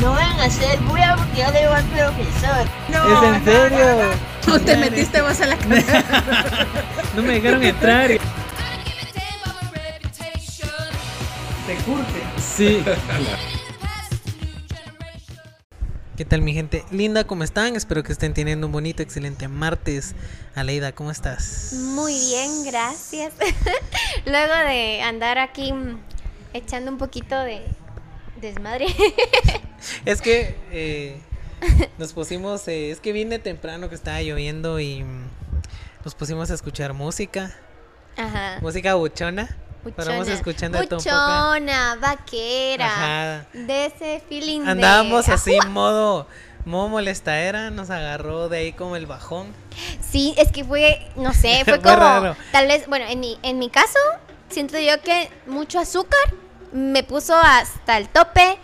No van a hacer bulla porque yo le digo al profesor. ¿Es en serio? ¿O te metiste vos a la casa? No me dejaron entrar. Te curte. Sí. ¿Qué tal mi gente? Linda, ¿cómo están? Espero que estén teniendo un bonito, excelente martes. Aleida, ¿cómo estás? Muy bien, gracias. Luego de andar aquí mm, echando un poquito de desmadre. Es que eh, nos pusimos, eh, es que vine temprano que estaba lloviendo y nos pusimos a escuchar música, Ajá. música buchona. Buchona. escuchando de. Buchona, vaquera. Ajá. De ese feeling de- Andábamos así, Ajua. modo, modo molestadera, nos agarró de ahí como el bajón. Sí, es que fue, no sé, fue Fue como, raro. tal vez, bueno, en mi, en mi caso, siento yo que mucho azúcar me puso hasta el tope.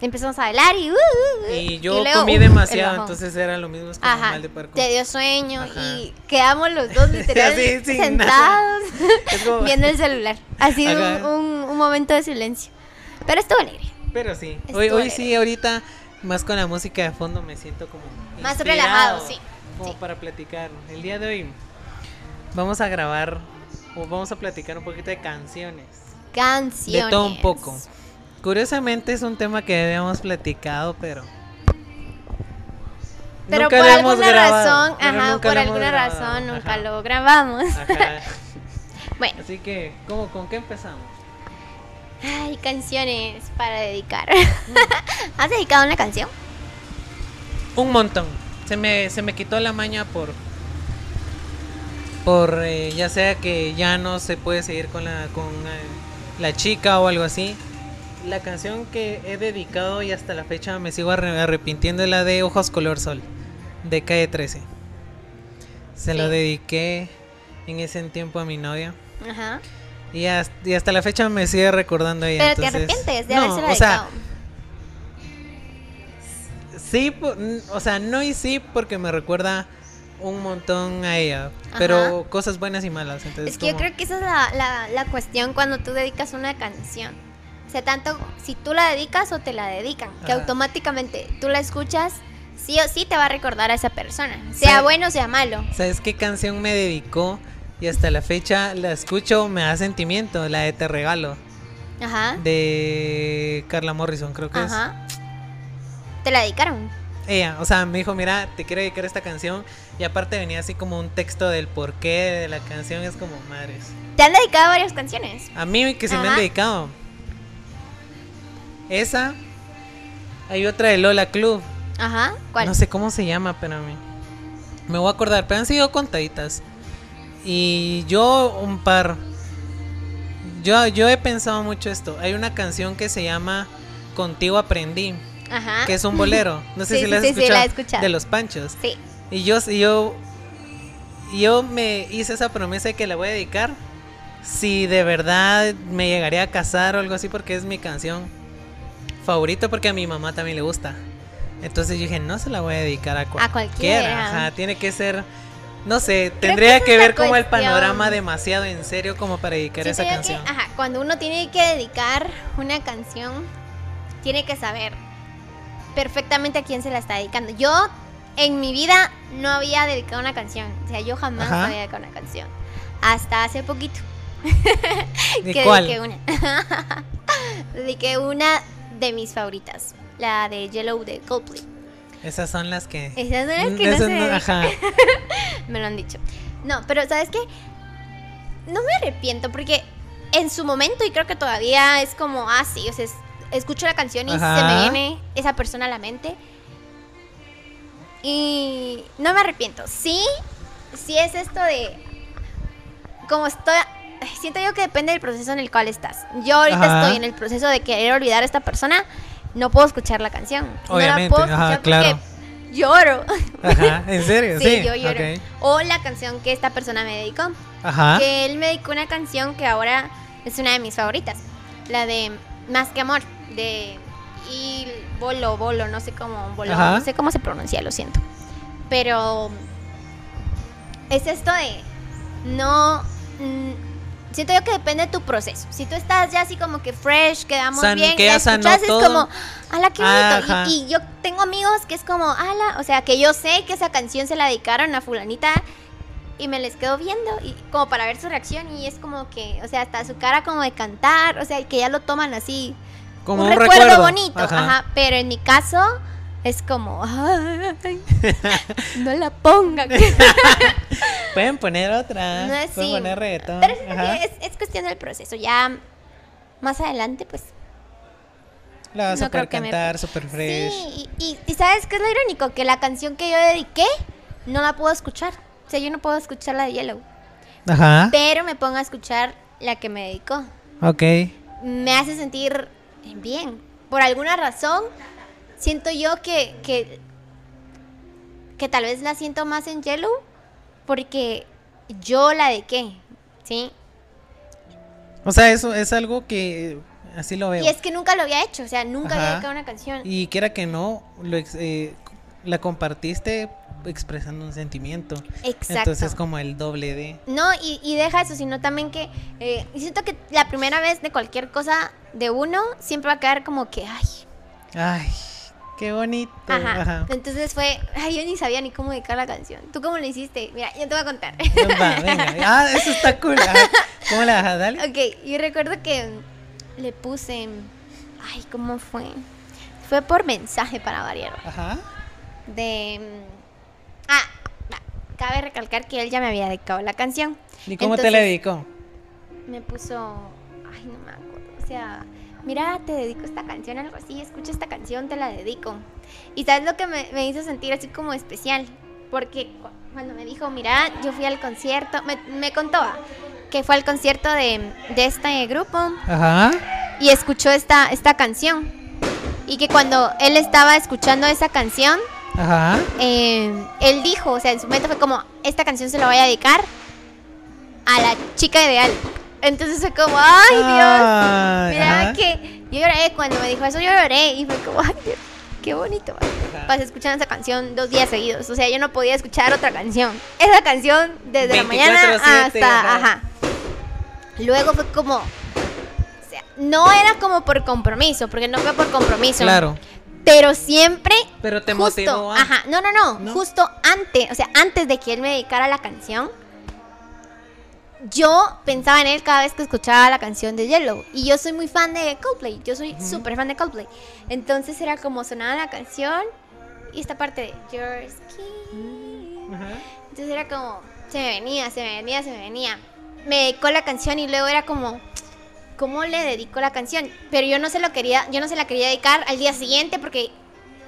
Empezamos a bailar y... uh, uh, uh, Y yo luego, comí uh, demasiado, entonces era lo mismo, es como Ajá, mal de te dio sueño Ajá. y quedamos los dos literal Así, sin sentados como- viendo el celular. Ha sido un, Ajá. un- un momento de silencio. Pero estuvo alegre. Pero sí, Estuvo hoy, hoy alegre. sí, ahorita, más con la música de fondo, me siento como Más relajado, sí, Como sí. para platicar. El día de hoy vamos a grabar, o vamos a platicar un poquito de canciones. Canciones. De todo un poco. Curiosamente es un tema que habíamos platicado, pero... Pero nunca por alguna grabado, razón, ajá, por alguna grabado, razón nunca lo grabamos. Ajá. Bueno, Así que, ¿cómo, ¿con qué empezamos? ay, canciones para dedicar. ¿Has dedicado una canción? Un montón. Se me, se me quitó la maña por. Por eh, ya sea que ya no se puede seguir con la con eh, la chica o algo así. La canción que he dedicado y hasta la fecha me sigo arre- arrepintiendo es la de Ojos Color Sol, de Calle 13. Se lo Sí. dediqué en ese tiempo a mi novia. Ajá. Y hasta, y hasta la fecha me sigue recordando ella. Pero te entonces- arrepientes de No, haberse o sea, dedicado. Sí, o sea, no y sí porque me recuerda un montón a ella, pero cosas buenas y malas. Entonces Es que yo creo que esa es la, la, la cuestión cuando tú dedicas una canción. O sea, tanto si tú la dedicas o te la dedican, que automáticamente tú la escuchas, sí o sí te va a recordar a esa persona, sea bueno o sea malo. ¿Sabes qué canción me dedicó? Y hasta la fecha la escucho, me da sentimiento, la de Te Regalo, Ajá. de Carla Morrison, creo que Ajá. Te la dedicaron. Ella, o sea, me dijo, mira, te quiero dedicar esta canción. Y aparte venía así como un texto del porqué de la canción, es como madres. Te han dedicado varias canciones. A mí que se me han dedicado. Esa. Hay otra de Lola Club. Ajá. ¿Cuál? No sé cómo se llama, pero me, me voy a acordar, pero han sido contaditas. Y yo un par. Yo, yo he pensado mucho esto. Hay una canción que se llama Contigo aprendí, Ajá. que es un bolero. No sé Sí, si la has sí, sí, escuchado. la he escuchado. De los Panchos. Sí. Y yo, y yo, yo me hice esa promesa de que la voy a dedicar. Si de verdad me llegaría a casar o algo así, porque es mi canción favorita, porque a mi mamá también le gusta. Entonces yo dije, no se la voy a dedicar a cualquiera. cualquiera. Ajá, tiene que ser, no sé, tendría que ver como el panorama demasiado en serio como para dedicar esa canción. Que, ajá, cuando uno tiene que dedicar una canción, tiene que saber perfectamente a quién se la está dedicando. Yo en mi vida no había dedicado una canción. O sea, yo jamás Ajá. había dedicado una canción. Hasta hace poquito. ¿De que cuál? dediqué una. dediqué una de mis favoritas. La de Yellow de Coldplay. Esas son las que... Esas son las que no esas se dedican. ajá. Me lo han dicho. No, pero ¿sabes qué? No me arrepiento porque en su momento, y creo que todavía es como, ah, sí, o sea, es- escucho la canción y Ajá. se me viene esa persona a la mente. Y no me arrepiento. Sí, sí es esto de... Como estoy... Siento yo que depende del proceso en el cual estás. Yo ahorita Ajá. estoy en el proceso de querer olvidar a esta persona. No puedo escuchar la canción. no la puedo ajá, escuchar claro. porque lloro. Ajá, ¿en serio? Sí, Sí, yo lloro. O la canción que esta persona me dedicó. Ajá. Que él me dedicó una canción que ahora es una de mis favoritas. La de Más que Amor. De Il Bolo, Bolo, no sé cómo, Bolo, no sé cómo se pronuncia, lo siento. Pero es esto de no mm, siento yo que depende de tu proceso. Si tú estás ya así como que fresh, quedamos San- bien, que ya escuchas, es como, ala, qué bonito. Y, y yo tengo amigos que es como, ala, o sea, que yo sé que esa canción se la dedicaron a fulanita y me les quedo viendo y como para ver su reacción y es como que, o sea, hasta su cara como de cantar, o sea, que ya lo toman así Como un, un, recuerdo, recuerdo bonito, Ajá. ajá. Pero en mi caso es como, ay, no la pongan. Pueden poner otra. No, Pueden sí. poner reggaetón. Pero es, es cuestión del proceso. Ya más adelante, pues. La vas no a poder que me- cantar super fresh. Sí, y, y- y ¿sabes qué es lo irónico? Que la canción que yo dediqué no la puedo escuchar. O sea, yo no puedo escuchar la de Yellow. Ajá. Pero me pongo a escuchar la que me dedicó. Ok. me hace sentir bien. Por alguna razón, siento yo que, que, que tal vez la siento más en Yellow porque yo la dediqué, ¿sí? O sea, eso es algo que así lo veo. Y es que nunca lo había hecho, o sea, nunca había Ajá. dedicado una canción. Y quiera que no, lo eh, la compartiste expresando un sentimiento. Exacto. Entonces como el doble de... No, y, y deja eso, sino también que eh, siento que la primera vez de cualquier cosa de uno siempre va a quedar como que, ay, Ay, qué bonito. ajá. Ajá. Entonces fue, ay, yo ni sabía ni cómo dedicar la canción. ¿Tú cómo lo hiciste? Mira, yo te voy a contar. Va, venga. Ah, eso está cool. Ajá. ¿Cómo la vas Dale. Ok, yo recuerdo que le puse. Ay, ¿cómo fue? Fue por mensaje para variar. Ajá. De. Ah, cabe recalcar que él ya me había dedicado la canción. ¿Y cómo te la Entonces, dedicó? Me puso. Ay, no me acuerdo. O sea, mira, te dedico esta canción, algo así. Escucha esta canción, te la dedico. Y sabes lo que me, me hizo sentir así como especial. Porque cu- cuando me dijo, mira, yo fui al concierto, me, me contó que fue al concierto de, de este grupo Ajá. y escuchó esta, esta canción. Y que cuando él estaba escuchando esa canción, Ajá. eh, él dijo, o sea, en su mente fue como, esta canción se la voy a dedicar a la chica ideal. Entonces fue como, ay Dios, Ay, mira ajá. que yo lloré cuando me dijo eso, yo lloré y fue como, ay Dios, qué bonito. Pasé escuchando esa canción dos días seguidos, o sea, yo no podía escuchar otra canción. Esa canción desde la mañana 24/7, hasta, ajá. ajá. Luego fue como, o sea, no era como por compromiso, porque no fue por compromiso. Claro. Pero siempre. Pero te justo, motivó a- Ajá, no, no, no, ¿No? Justo antes, o sea, antes de que él me dedicara la canción, yo pensaba en él cada vez que escuchaba la canción de Yellow. Y yo soy muy fan de Coldplay. Yo soy súper fan de Coldplay. Entonces era como sonaba la canción y esta parte de Your skin. Ajá. Entonces era como, se me venía, se me venía, se me venía. Me dedicó la canción y luego era como, ¿cómo le dedico la canción? Pero yo no se lo quería, yo no se la quería dedicar al día siguiente porque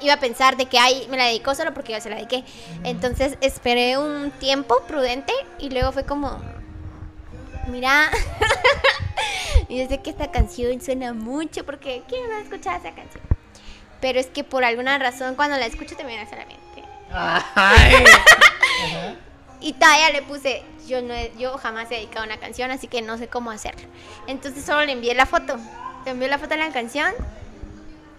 iba a pensar de que ay, me la dedicó solo porque yo se la dediqué. Entonces esperé un tiempo prudente y luego fue como, mira, yo sé que esta canción suena mucho porque ¿quién no ha escuchado esa canción? Pero es que por alguna razón cuando la escucho te me viene a la mente. Ay. Y todavía le puse, yo no he- yo jamás he dedicado una canción, así que no sé cómo hacerlo. Entonces solo le envié la foto. Le envié la foto de la canción.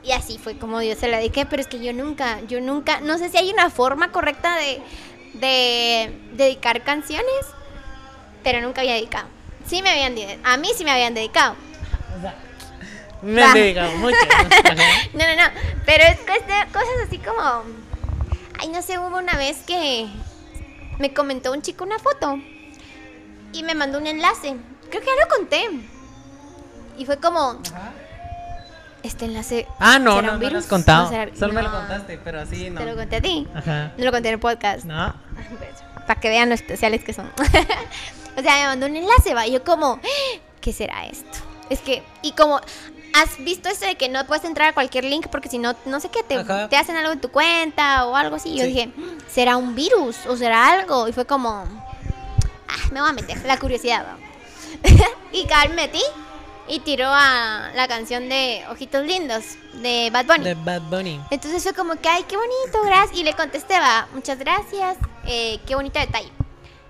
Y así fue como yo se la dediqué, pero es que yo nunca, yo nunca, no sé si hay una forma correcta de, de dedicar canciones, pero nunca había dedicado. Sí me habían, a mí sí me habían dedicado. Me han dedicado mucho. No, no, no, pero es cuesta- cosas así como, ay, no sé, hubo una vez que me comentó un chico una foto y me mandó un enlace. Creo que ya lo conté. Y fue como, este enlace. Ah, no, ¿será no, un no lo virus? has contado. ¿No será- Solo me lo no, contaste, pero así no. Te lo conté a ti. Ajá. No lo conté en el podcast. No. Para que vean lo especiales que son. o sea, me mandó un enlace, va. Y yo como, ¿qué será esto? Es que, y como, ¿has visto eso de que no puedes entrar a cualquier link porque si no, no sé qué, te, te hacen algo en tu cuenta o algo así? Yo Sí. dije, ¿será un virus o será algo? Y fue como, ah, me voy a meter, la curiosidad, y me metí y tiró a la canción de Ojitos Lindos de Bad Bunny. De Bad Bunny. Entonces fue como que, ay, qué bonito, gracias. Y le contesté, va, muchas gracias, eh, qué bonito detalle.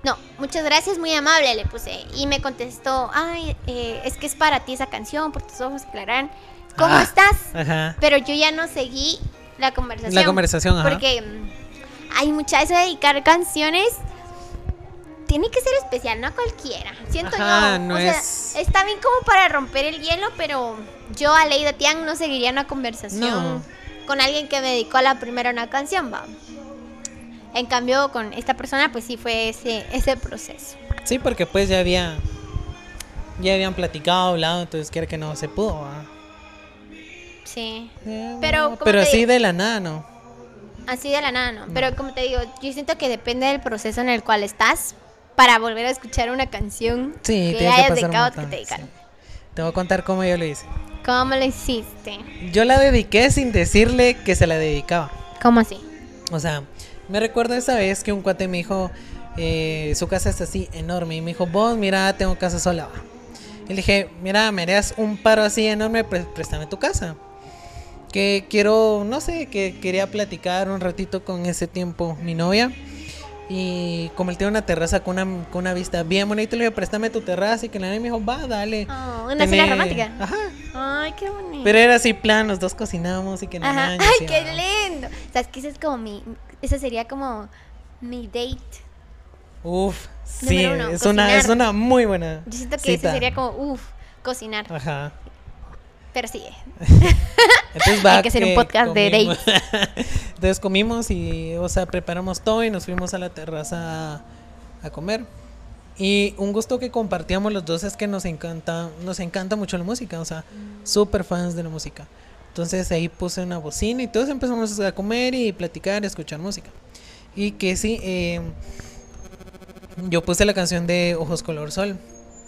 No, muchas gracias, muy amable, le puse. Y me contestó, ay, eh, es que es para ti esa canción, por tus ojos clarán. ¿Cómo Ah. estás? Ajá. Pero yo ya no seguí la conversación. La conversación, ajá. Porque mm, hay mucha eso de dedicar canciones. tiene que ser especial, no a cualquiera. Siento Ajá, yo. no o sea, es- está bien como para romper el hielo, pero yo a Leida Tian no seguiría una conversación No. con alguien que me dedicó a la primera una canción, va. En cambio, con esta persona, pues sí fue ese, ese proceso. Sí, porque pues ya había. Ya habían platicado, hablado, entonces quiere que no se pudo. ¿va? Sí. Eh, Pero, no, ¿cómo pero así digo? de la nada, ¿no? Así de la nada, ¿no? Pero como te digo, yo siento que depende del proceso en el cual estás para volver a escuchar una canción Sí, que hayas dedicado que te dedicaron. sí. Te voy a contar cómo yo lo hice. ¿Cómo lo hiciste? Yo la dediqué sin decirle que se la dedicaba. ¿Cómo así? O sea, me recuerdo esa vez que un cuate me dijo, eh, su casa es así enorme. Y me dijo, vos, mira, tengo casa sola. va". Y le dije, mira, me harías un paro así enorme, préstame tu casa. Que quiero, no sé, que quería platicar un ratito con ese tiempo mi novia. Y como él tiene una terraza con una, con una vista bien bonita, le dije, préstame tu terraza. Y que la nena me dijo, va, dale. Oh, una cena Tené- romántica. Ajá. Ay, qué bonito. Pero era así plan, los dos cocinamos y que manches, Ay, y, qué lindo. ¿Sabes qué? Ese es como mi. Ese sería como mi date. Uf, sí, uno, es, una, es una muy buena. Yo siento que ese sería como, uff, cocinar. Ajá. Pero sigue. Entonces va Hay que hacer un podcast de comimos- Entonces comimos y, o sea, preparamos todo y nos fuimos a la terraza a, a comer. Y un gusto que compartíamos los dos es que nos encanta, nos encanta mucho la música, o sea, súper fans de la música. Entonces ahí puse una bocina y todos empezamos a comer y platicar y escuchar música. Y que sí, eh, yo puse la canción de Ojos Color Sol.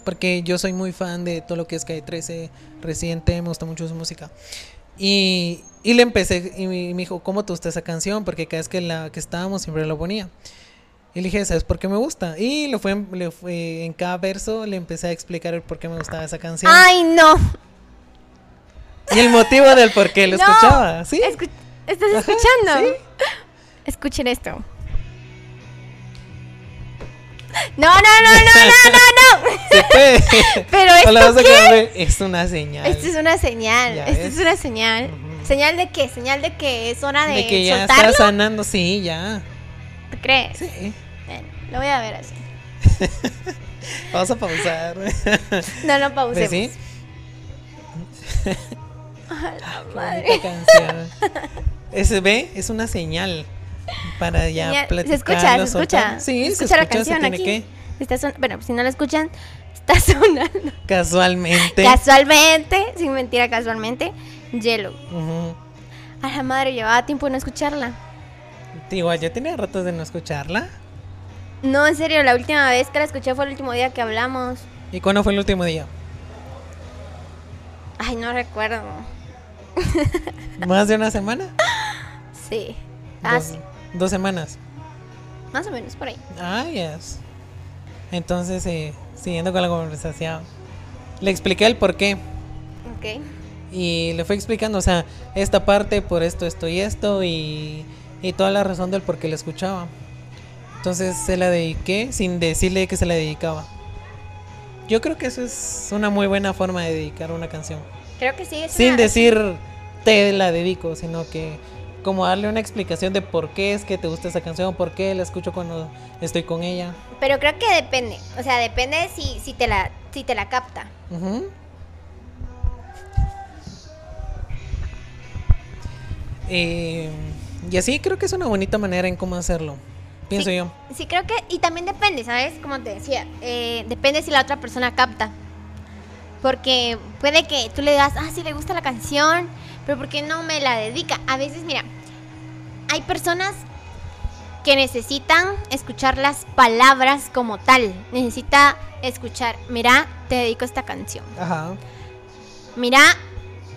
Porque yo soy muy fan de todo lo que es Calle 13, Residente, me gusta mucho su música. Y, y le empecé, y me dijo, ¿cómo te gusta esa canción? Porque cada vez que, la, que estábamos siempre lo ponía. Y le dije, ¿sabes por qué me gusta? Y lo fue, le fue, en cada verso le empecé a explicar el por qué me gustaba esa canción. Ay, no. Y el motivo del por qué lo No. escuchaba, ¿sí? Escu- ¿Estás Ajá, escuchando? sí. Escuchen esto. No, no, no, no, no, no, no. Se puede. Pero esto qué? Es una señal. Esto es una señal. Ya Esto ves. es una señal. ¿Señal de qué? ¿Señal de que es hora de, de que ya soltarlo? está sanando, sí, ya. ¿Tú crees? Sí. Bueno, lo voy a ver así. Vamos a pausar. No, no pausemos. Pues sí. A la madre. canción. Ese ve es una señal para ya Señal- platicar. Se escucha, se escucha. Sí, se se escucha la escucha, se canción aquí. que Está son- Bueno, si no la escuchan, está sonando. casualmente. Casualmente, sin mentira, casualmente, Yellow. Ujú. A la madre, llevaba tiempo de no escucharla. Igual yo tenía ratos de no escucharla. No, en serio, la última vez que la escuché fue el último día que hablamos. ¿Y cuándo fue el último día? Ay, no recuerdo. ¿Más de una semana? Sí. Ah, dos, sí. dos semanas. Más o menos por ahí. Ah, yes. Entonces, eh, siguiendo con la conversación, le expliqué el por qué. Ok. Y le fue explicando, o sea, esta parte por esto, esto y esto, y, y toda la razón del por qué la escuchaba. Entonces se la dediqué sin decirle que se la dedicaba. Yo creo que eso es una muy buena forma de dedicar una canción. Creo que sí. Es Sin una- decir te la dedico, sino que como darle una explicación de por qué es que te gusta esa canción, por qué la escucho cuando estoy con ella. Pero creo que depende. O sea, depende si, si, te, la, si te la capta. Ujú. Eh, y así creo que es una bonita manera en cómo hacerlo. Pienso Sí. yo. Sí, creo que. Y también depende, ¿sabes? Como te decía. eh, depende si la otra persona capta. Porque puede que tú le digas, ah, sí le gusta la canción, pero ¿por qué no me la dedica? A veces, mira, hay personas que necesitan escuchar las palabras como tal. Necesita escuchar, mira, te dedico esta canción. Ajá. Mira,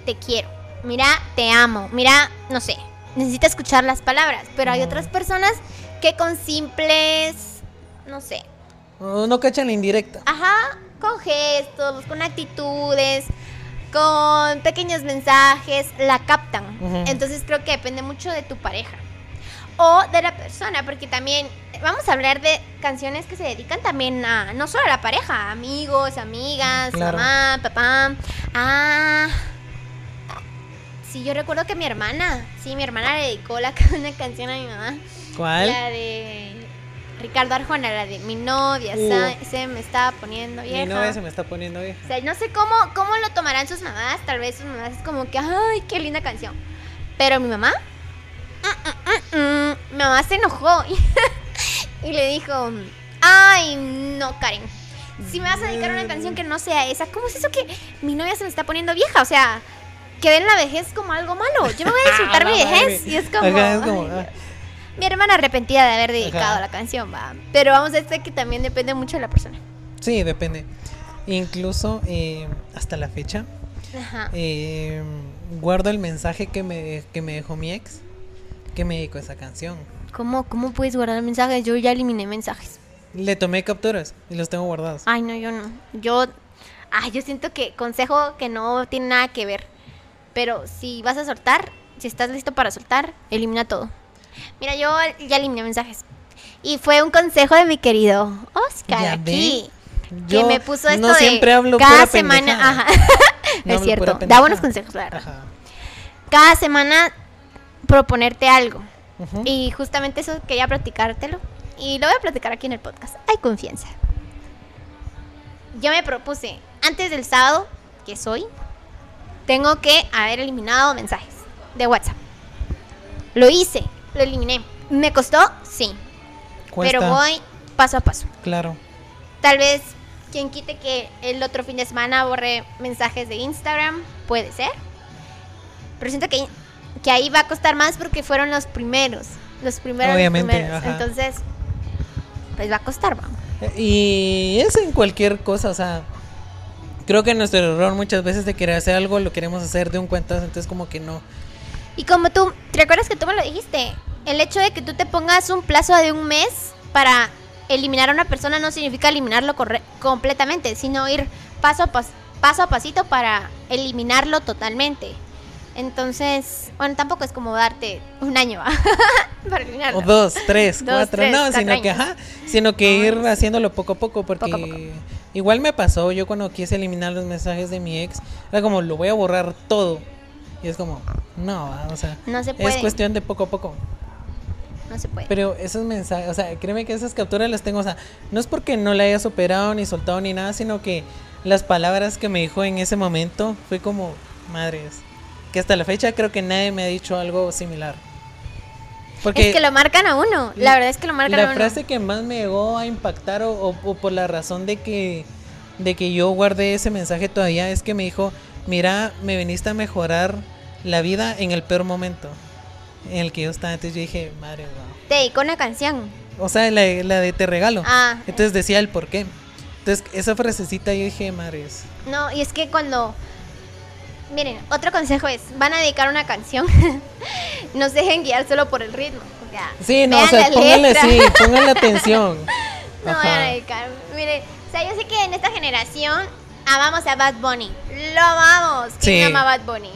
te quiero. Mira, te amo. Mira, no sé. Necesita escuchar las palabras. Pero hay otras personas que con simples, no sé. Oh, no cachan la indirecta. Ajá, con gestos, con actitudes, con pequeños mensajes, la captan. Entonces creo que depende mucho de tu pareja. O de la persona, porque también vamos a hablar de canciones que se dedican también a, no solo a la pareja, a amigos, amigas, Claro. mamá, papá. Ah, sí, yo recuerdo que mi hermana, sí, mi hermana le dedicó la, una canción a mi mamá. ¿Cuál? La de Ricardo Arjona, la de mi novia, Uh. se me está poniendo Mi vieja. novia se me está poniendo vieja. O sea, no sé cómo, cómo lo tomarán sus mamás. Tal vez sus mamás es como que, ay, qué linda canción. Pero mi mamá, mm, mm, mm, mm, mi mamá se enojó y, le dijo, ay, no, Karen. Si me vas a dedicar a una canción que no sea esa, ¿cómo es eso que mi novia se me está poniendo vieja? O sea, que ven la vejez como algo malo. Yo me voy a disfrutar Ah, mi vejez y es como... Ajá, es como, ay, ah. Mi hermana arrepentida de haber dedicado Ajá. la canción, va. Pero vamos a decir que también depende mucho de la persona. Sí, depende. Incluso eh, hasta la fecha, Ajá. eh, guardo el mensaje que me, que me dejó mi ex, que me dedicó esa canción. ¿Cómo, ¿Cómo puedes guardar mensajes? Yo ya eliminé mensajes. Le tomé capturas y los tengo guardados. Ay, no, yo no. Yo, ay, yo siento que consejo que no tiene nada que ver. Pero si vas a soltar, si estás listo para soltar, elimina todo. Mira, yo ya eliminé mensajes. Y fue un consejo de mi querido Oscar Ya aquí. ve. Que Yo me puso esto no de siempre hablo cada pura semana. Ajá. No es cierto. Da buenos consejos, la verdad. Ajá. Cada semana proponerte algo. Y justamente eso quería platicártelo. Y lo voy a platicar aquí en el podcast. Hay confianza. Yo me propuse, antes del sábado, que soy, tengo que haber eliminado mensajes de WhatsApp. Lo hice, lo eliminé. ¿Me costó? Sí. Cuesta, Pero voy paso a paso. Claro. Tal vez quien quite que el otro fin de semana borre mensajes de Instagram, puede ser. Pero siento que, que ahí va a costar más porque fueron los primeros. Los primeros. los Obviamente, primeros. Entonces, pues va a costar, vamos. Y es en cualquier cosa, o sea, creo que nuestro error muchas veces de querer hacer algo lo queremos hacer de un cuentazo, entonces como que no. Y como tú, ¿te recuerdas que tú me lo dijiste? El hecho de que tú te pongas un plazo de un mes para eliminar a una persona no significa eliminarlo completamente, sino ir paso a pas- paso a pasito para eliminarlo totalmente. Entonces, bueno, tampoco es como darte un año para eliminarlo. O dos, tres, Dos, cuatro, tres, no, cuatro sino que, ajá, sino que ir haciéndolo poco a poco, porque Poco a poco. igual me pasó, yo cuando quise eliminar los mensajes de mi ex, era como, lo voy a borrar todo. Y es como, no, o sea, No se es cuestión de poco a poco. No se puede. Pero esos mensajes, o sea, créeme que esas capturas las tengo, o sea, no es porque no la haya superado ni soltado ni nada, sino que las palabras que me dijo en ese momento fue como, madres, que hasta la fecha creo que nadie me ha dicho algo similar. Porque es que lo marcan a uno. La verdad es que lo marcan a la uno. frase que más me llegó a impactar o, o- o por la razón de que, de que yo guardé ese mensaje todavía es que me dijo, mira, me viniste a mejorar la vida en el peor momento en el que yo estaba. Entonces yo dije, madre, wow. Te dedicó una canción. O sea, la, la de te regalo. Ah. Entonces decía el por qué. Entonces esa frasecita yo dije, madres. No, y es que cuando. Miren, otro consejo es: van a dedicar una canción. no se dejen guiar solo por el ritmo. O sea, Sí, no, o sea, letra. sí, póngale atención. No Ajá. vayan a dedicar. Miren, o sea, yo sé que en esta generación amamos a Bad Bunny. Lo amamos. ¿Quién Sí. ama a Bad Bunny?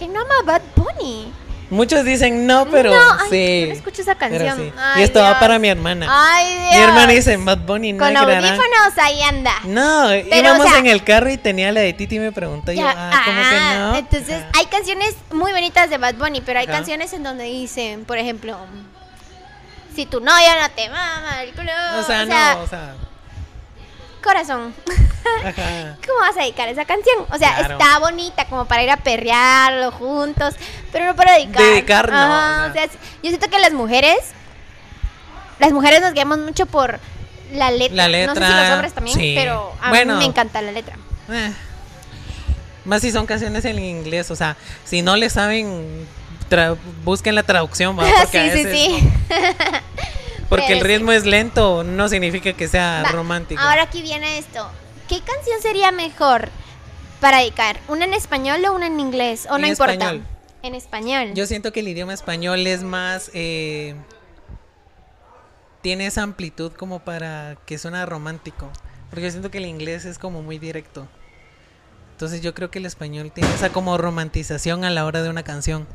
¿Quién no ama a Bad Bunny? Muchos dicen no, pero no, ay, sí. no escucho esa canción. sí. Ay, y esto va para mi hermana. Ay, Dios. Mi hermana dice Bad Bunny Con negra. audífonos ahí anda. No, Pero, íbamos o sea- en el carro y tenía la de Titi y me preguntó yo, Ya, ah, ¿cómo que ah, no? Entonces, hay canciones muy bonitas de Bad Bunny, pero hay canciones en donde dicen, por ejemplo, si tu novia no te mama el culo. o sea, no, o sea, corazón. ajá. ¿Cómo vas a dedicar esa canción? O sea, Claro. está bonita como para ir a perrearlo juntos, pero no para dedicar. Dedicar, no, Ajá, o o sea. yo siento que las mujeres, las mujeres nos guiamos mucho por la letra. La No sé si letra, los hombres también, sí. pero a Bueno. mí me encanta la letra. Eh. Más si son canciones en inglés, o sea, si no le saben, busquen la traducción, ¿va? Porque a sí, sí, veces sí. Porque el ritmo es lento, no significa que sea Va, romántico. Ahora aquí viene esto. ¿Qué canción sería mejor para dedicar? ¿Una en español o una en inglés? ¿O En no importa? español. En español. Yo siento que el idioma español es más. eh, tiene esa amplitud como para que suena romántico. Porque yo siento que el inglés es como muy directo. Entonces yo creo que el español tiene esa como romantización a la hora de una canción.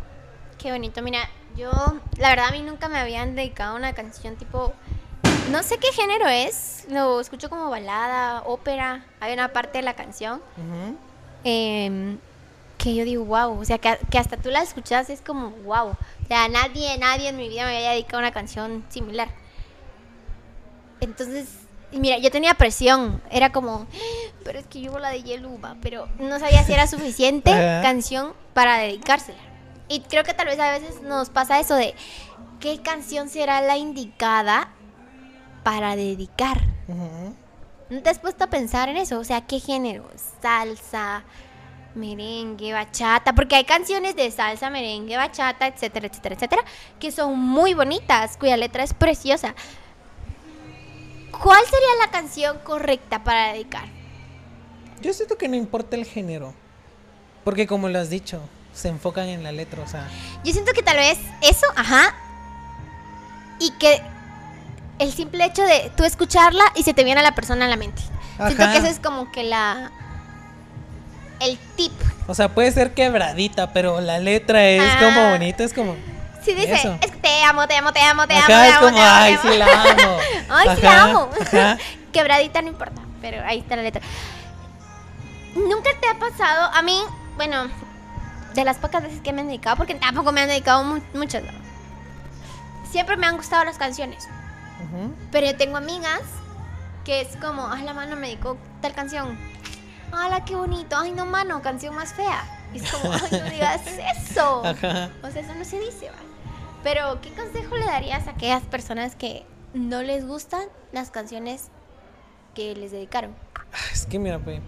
Qué bonito. Mira, yo, la verdad, a mí nunca me habían dedicado una canción tipo. No sé qué género es. Lo escucho como balada, ópera. Hay una parte de la canción em, que yo digo, wow. O sea, que, que hasta tú la escuchas es como, wow. O sea, nadie, nadie en mi vida me había dedicado una canción similar. Entonces, mira, yo tenía presión. Era como, pero es que yo la de Yeluba, pero no sabía si era suficiente canción para dedicársela. Y creo que tal vez a veces nos pasa eso de qué canción será la indicada para dedicar. ¿No te has puesto a pensar en eso? O sea, ¿qué género? Salsa, merengue, bachata. Porque hay canciones de salsa, merengue, bachata, etcétera, etcétera, etcétera, que son muy bonitas, cuya letra es preciosa. ¿Cuál sería la canción correcta para dedicar? Yo siento que no importa el género. Porque como lo has dicho, se enfocan en la letra, o sea. Yo siento que tal vez eso, ajá. Y que el simple hecho de tú escucharla y se te viene a la persona a la mente. Siento Ajá. que eso es como que la. El tip. O sea, puede ser quebradita, pero la letra es Ah. como bonita, es como. Sí, dice, Eso. es que te amo, te amo, te amo, te amo, te es amo, como, te amo, te ay, amo". sí la amo. Ay, sí Ajá, la amo. ajá. Quebradita no importa, pero ahí está la letra. ¿Nunca te ha pasado? A mí, bueno, de las pocas veces que me han dedicado, porque tampoco me han dedicado mu- muchas, ¿no? siempre me han gustado las canciones. Pero yo tengo amigas que es como, ay, la mano me dedicó tal canción. ¡Hala, qué bonito! ¡Ay, no, mano! Canción más fea. Y es como, ¡ay, no digas eso! Ajá. O sea, eso no se dice, ¿va? Pero, ¿qué consejo le darías a aquellas personas que no les gustan las canciones que les dedicaron? Es que mira, pues.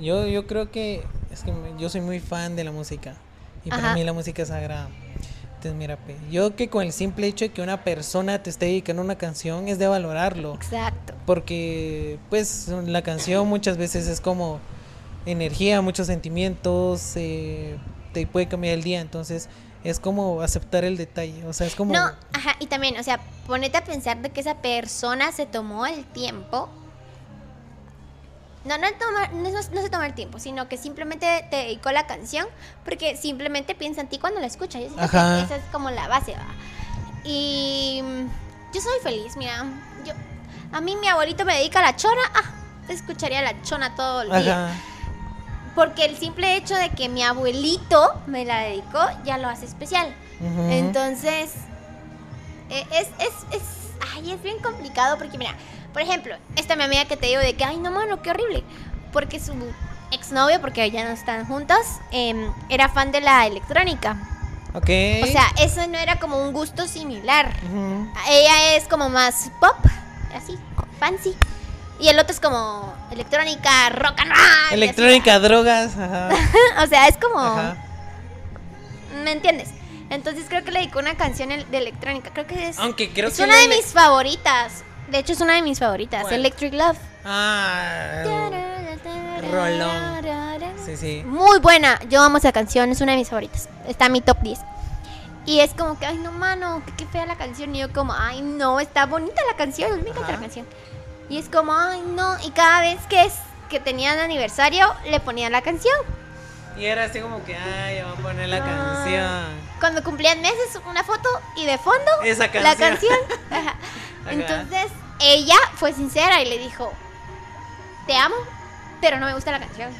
Yo, yo creo que. Es que yo soy muy fan de la música. Y para mí la música es sagrada. Entonces, mira, pues. Yo que con el simple hecho de que una persona te esté dedicando una canción es de valorarlo. Exacto. Porque, pues, la canción muchas veces es como energía, muchos sentimientos. eh, te puede cambiar el día. Entonces, es como aceptar el detalle. O sea, es como. No, ajá, y también, o sea, ponete a pensar de que esa persona se tomó el tiempo. No, no, toma- no, no- no se tomó el tiempo, sino que simplemente te dedicó la canción porque simplemente piensa en ti cuando la escucha. Yo siento que esa es como la base, ¿va? Y mm, yo soy feliz, mira. Yo, a mí mi abuelito me dedica a la chona. Ah, escucharía la chona todo el día. Ajá. Porque el simple hecho de que mi abuelito me la dedicó ya lo hace especial. Ujú. Entonces, eh, es, es, es, ay, es bien complicado porque, mira, por ejemplo, esta mi amiga que te digo de que, ay, no, mano, qué horrible. Porque su exnovio, porque ya no están juntos, em, era fan de la electrónica. Ok. O sea, eso no era como un gusto similar. Ella es como más pop, así, fancy. Y el otro es como electrónica, rock and roll. así. Electrónica, drogas. Ajá. o sea, es como... Ajá. ¿Me entiendes? Entonces creo que le dedicó una canción de electrónica. Creo que es, Aunque creo es que una de mis favoritas. De hecho, es una de mis favoritas. Electric Love. Ah. Rolón. Sí, sí. Muy buena. Yo amo esa canción. Es una de mis favoritas. Está en mi top 10. Y es como que, ay, no, mano, qué fea la canción. Y yo como, ay, no, está bonita la canción. Me encanta Ajá. la canción. Y es como, ay, no. Y cada vez que, es, que tenían aniversario, le ponían la canción. Y era así como que, ay, voy a poner la Ah. canción. Cuando cumplían meses, una foto y de fondo Esa la canción. canción. Ajá. Ajá. Entonces ella fue sincera y le dijo, te amo, pero no me gusta la canción.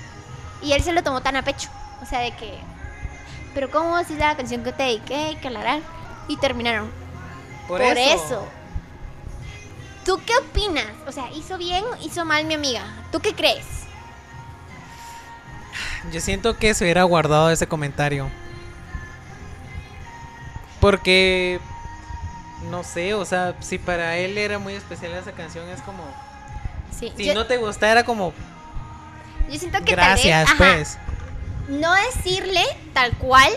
Y él se lo tomó tan a pecho. O sea, de que, pero ¿cómo así la canción que te dediqué? Que la Y terminaron. Por, Por, eso. eso. ¿Tú qué opinas? O sea, ¿hizo bien o hizo mal mi amiga? ¿Tú qué crees? Yo siento que se hubiera guardado ese comentario. Porque. No sé, o sea, si para él era muy especial esa canción, es como. Sí, Si yo, no te gusta, era como. yo siento que Gracias, tal vez, ajá, pues. no decirle tal cual,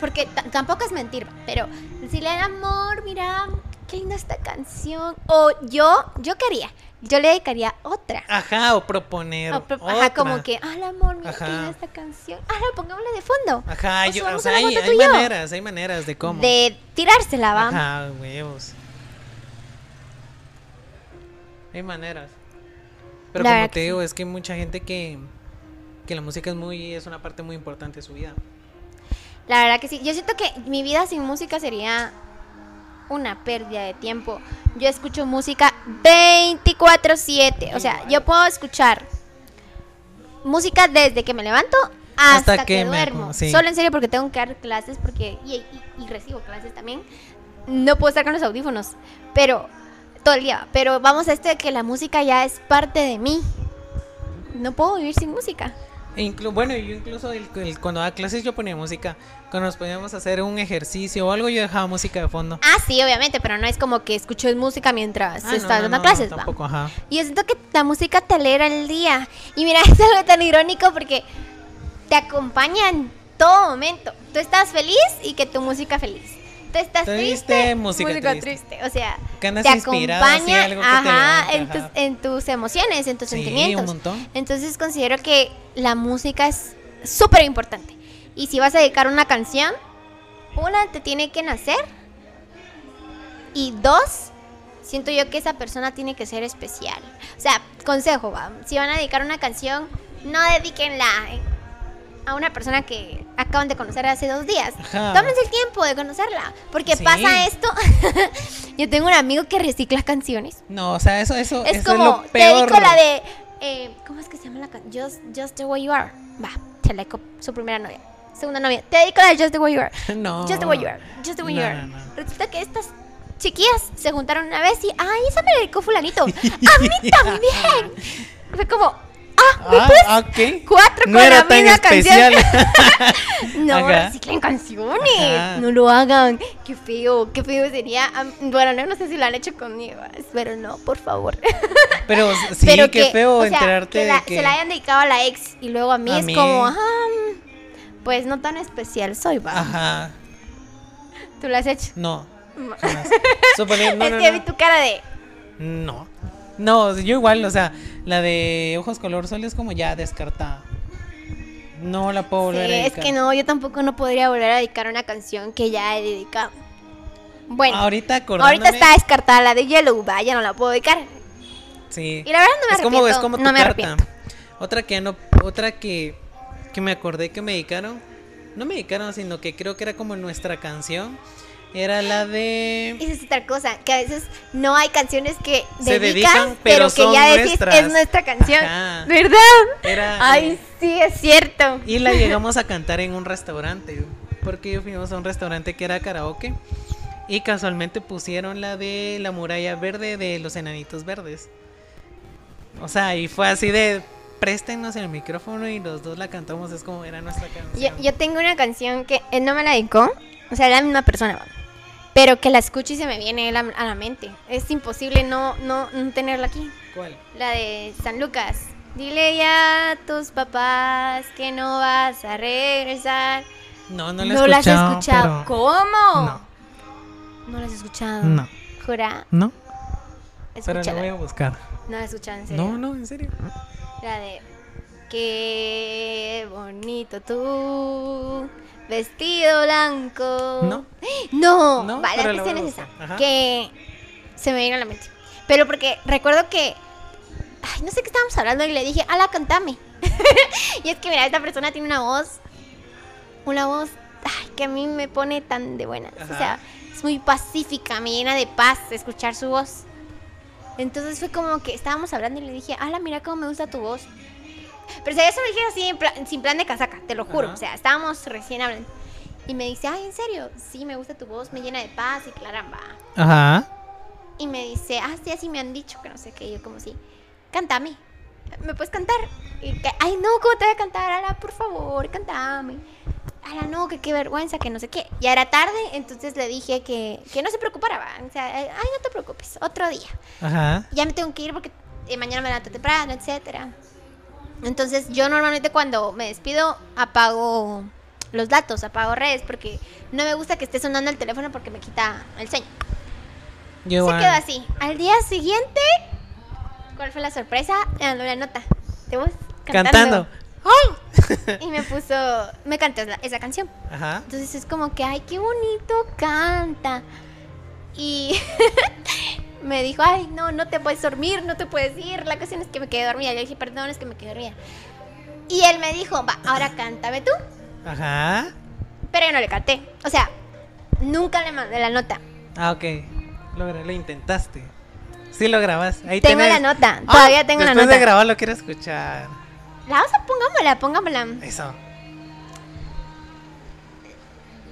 porque ta- tampoco es mentir, pero decirle al amor, mira, qué linda esta canción. O yo, yo quería, yo le dedicaría otra. Ajá, o proponer. O pro- ajá, como que, al amor, mira Ajá. esta canción. Ah, pongámosle de fondo. Ajá, O yo- subamos o sea, hay, yo. maneras, hay maneras de cómo. De tirársela, va. Ajá, huevos. Hay maneras. Pero La como te digo, es que hay mucha gente que, que la música es muy es una parte muy importante de su vida. La verdad que sí. Yo siento que mi vida sin música sería una pérdida de tiempo. Yo escucho música 24/7. O sea, yo puedo escuchar música desde que me levanto hasta, Hasta que, que me duermo. sí. Solo en serio porque tengo que dar clases porque y, y- y recibo clases también. No puedo estar con los audífonos, pero todo el día. Pero vamos a esto de que la música ya es parte de mí. No puedo vivir sin música. E inclu- bueno, yo incluso el- el- cuando daba clases yo ponía música. Cuando nos poníamos a hacer un ejercicio o algo, yo dejaba música de fondo. Ah, sí, obviamente, pero no es como que escucho música mientras Ah, estás no, dando no, clases, no, va. tampoco, ajá. Y yo siento que la música te alegra el día. Y mira, es algo tan irónico porque te acompaña en todo momento. Tú estás feliz y que tu música feliz. Tú estás Triste, triste, música triste. O sea, Que andas te acompaña algo que te ajá, levante, en, tus, ajá. en tus emociones, en tus Sí, sentimientos. un montón. Entonces considero que la música es súper importante. Y si vas a dedicar una canción, una te tiene que nacer. Y dos, siento yo que esa persona tiene que ser especial. O sea, consejo, va, si van a dedicar una canción, no dediquenla a una persona que acaban de conocer hace dos días. Ajá. Tómense el tiempo de conocerla. Porque Sí. pasa esto. yo tengo un amigo que recicla canciones. No, o sea, eso, eso, Es eso como, es lo te peor. dedico la de. eh, ¿Cómo es que se llama la canción? Just, Just the Way You Are. Va, se la su primera novia. Segunda novia. Te dedico la de Just the Way You Are. No. Just the Way You Are. Just the Way You No, Are. no, no. Resulta que estas chiquillas se juntaron una vez y. ¡Ay, esa me dedicó Fulanito! ¡A mí también! Fue como. ¡Ah! ¿me Ah, puedes ah, ok. Cuatro no con era la tan misma especial. canción. No, reciclen canciones. Ajá. No lo hagan. Qué feo, qué feo sería. Bueno, no, no sé si lo han hecho conmigo. Espero no, por favor. Pero sí, Pero qué que, feo o sea, enterarte que la- de que. se la hayan dedicado a la ex y luego a mí A es mí. como, ah, pues no tan especial soy, va. Ajá. Tú lo has hecho. No. jamás. Es No, que no, vi tu cara de. No. No, yo igual, o sea, la de ojos color sol es como ya descartada. No la puedo volver Sí, a es dedicar. que no, yo tampoco no podría volver a dedicar una canción que ya he dedicado. Bueno, Ahorita acordándome. ahorita está descartada la de Yellow, va, ya no la puedo dedicar. Sí. Y la verdad no me es como, arrepiento. es como tu no me carta. arrepiento. Otra que no, otra que, que me acordé que me dedicaron. No me dedicaron, sino que creo que era como nuestra canción. Era la de. Esa es otra cosa, que a veces no hay canciones que Se dedican, pero, pero que ya decís nuestras. es nuestra canción. Ajá. ¿Verdad? Era. Ay, sí, es cierto. Y la llegamos a cantar en un restaurante. Porque fuimos a un restaurante que era karaoke. Y casualmente pusieron la de la muralla verde de los enanitos verdes. O sea, y fue así de préstenos el micrófono y los dos la cantamos. Es como era nuestra canción. yo tengo una canción que él no me la dedicó, o sea, la misma persona, pero que la escucho y se me viene a, la mente. Es imposible no, no, no tenerla aquí. ¿Cuál? La de San Lucas. Dile ya a tus papás que no vas a regresar. No, no la he No las he escuchado, escuchado. pero- ¿Cómo? No, No las he escuchado. no, Jura, no. Pero la escúchala. voy a buscar. No la he escuchado, en serio. No, no, en serio. La de Qué bonito tú, vestido blanco. No. No, No, vale, la canción es esa. Ajá. Que se me viene a la mente. Pero porque recuerdo que. Ay, no sé qué estábamos hablando y le dije, ala, cantame. y es que, mira, esta persona tiene una voz. Una voz ay, que a mí me pone tan de buenas. O Ajá. sea, es muy pacífica, me llena de paz escuchar su voz. Entonces fue como que estábamos hablando y le dije, ala, mira cómo me gusta tu voz. Pero o sea, eso lo dije así, en plan- sin plan de casaca, te lo juro. Ajá. O sea, estábamos recién hablando. Y me dice, ay, ¿en serio? Sí, me gusta tu voz, me llena de paz y claramba. Ajá. Y me dice, ah, sí, así me han dicho, que no sé qué. Y yo como sí, cántame. ¿Me puedes cantar? Y que, ay, no, ¿cómo te voy a cantar? Ala, por favor, cántame. Ala, no, que qué vergüenza, que no sé qué. Ya era tarde, entonces le dije que, que no se preocupara, va. O sea, ay, no te preocupes, otro día. Ajá. Ya me tengo que ir porque eh, mañana me levanto temprano, etcétera. Entonces yo normalmente cuando me despido apago los datos, apago redes porque no me gusta que esté sonando el teléfono porque me quita el sueño. Yo Se quedó así. Al día siguiente, ¿cuál fue la sorpresa? Me mandó una nota de voz Cantando. Y me puso, me cantó esa, canción. Ajá. Entonces es como que, ay, qué bonito canta. Y me dijo, ay, no, no te puedes dormir, no te puedes ir. La cuestión es que me quedé dormida. Le dije, perdón, es que me quedé dormida. Y él me dijo, va, ahora cántame tú. Ajá. Pero yo no le canté. O sea, nunca le mandé la nota. Ah, ok. Lo, lo intentaste. Sí lo grabas. Ahí Tengo tenés- la nota, Ah, todavía tengo la Después nota. de grabarlo quiero escuchar. La vamos a pongámosla, pongámosla. Eso.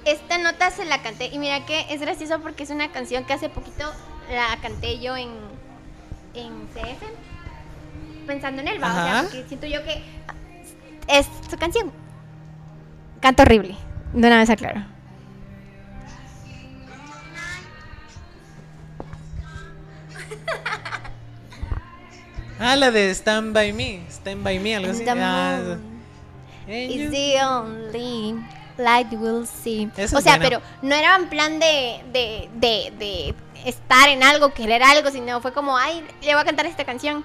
Esta nota se la canté. Y mira que es gracioso porque es una canción que hace poquito la canté yo en, en CF. Pensando en él, ¿va? O sea, porque siento yo que es su canción. Canto horrible. De una vez aclaro. Ah, la de Stand By Me. Stand By Me, algo así. Ah, is the only light we'll see. Esa o sea, buena. pero no era en plan de, de, de, de estar en algo, querer algo, sino fue como, ay, le voy a cantar esta canción.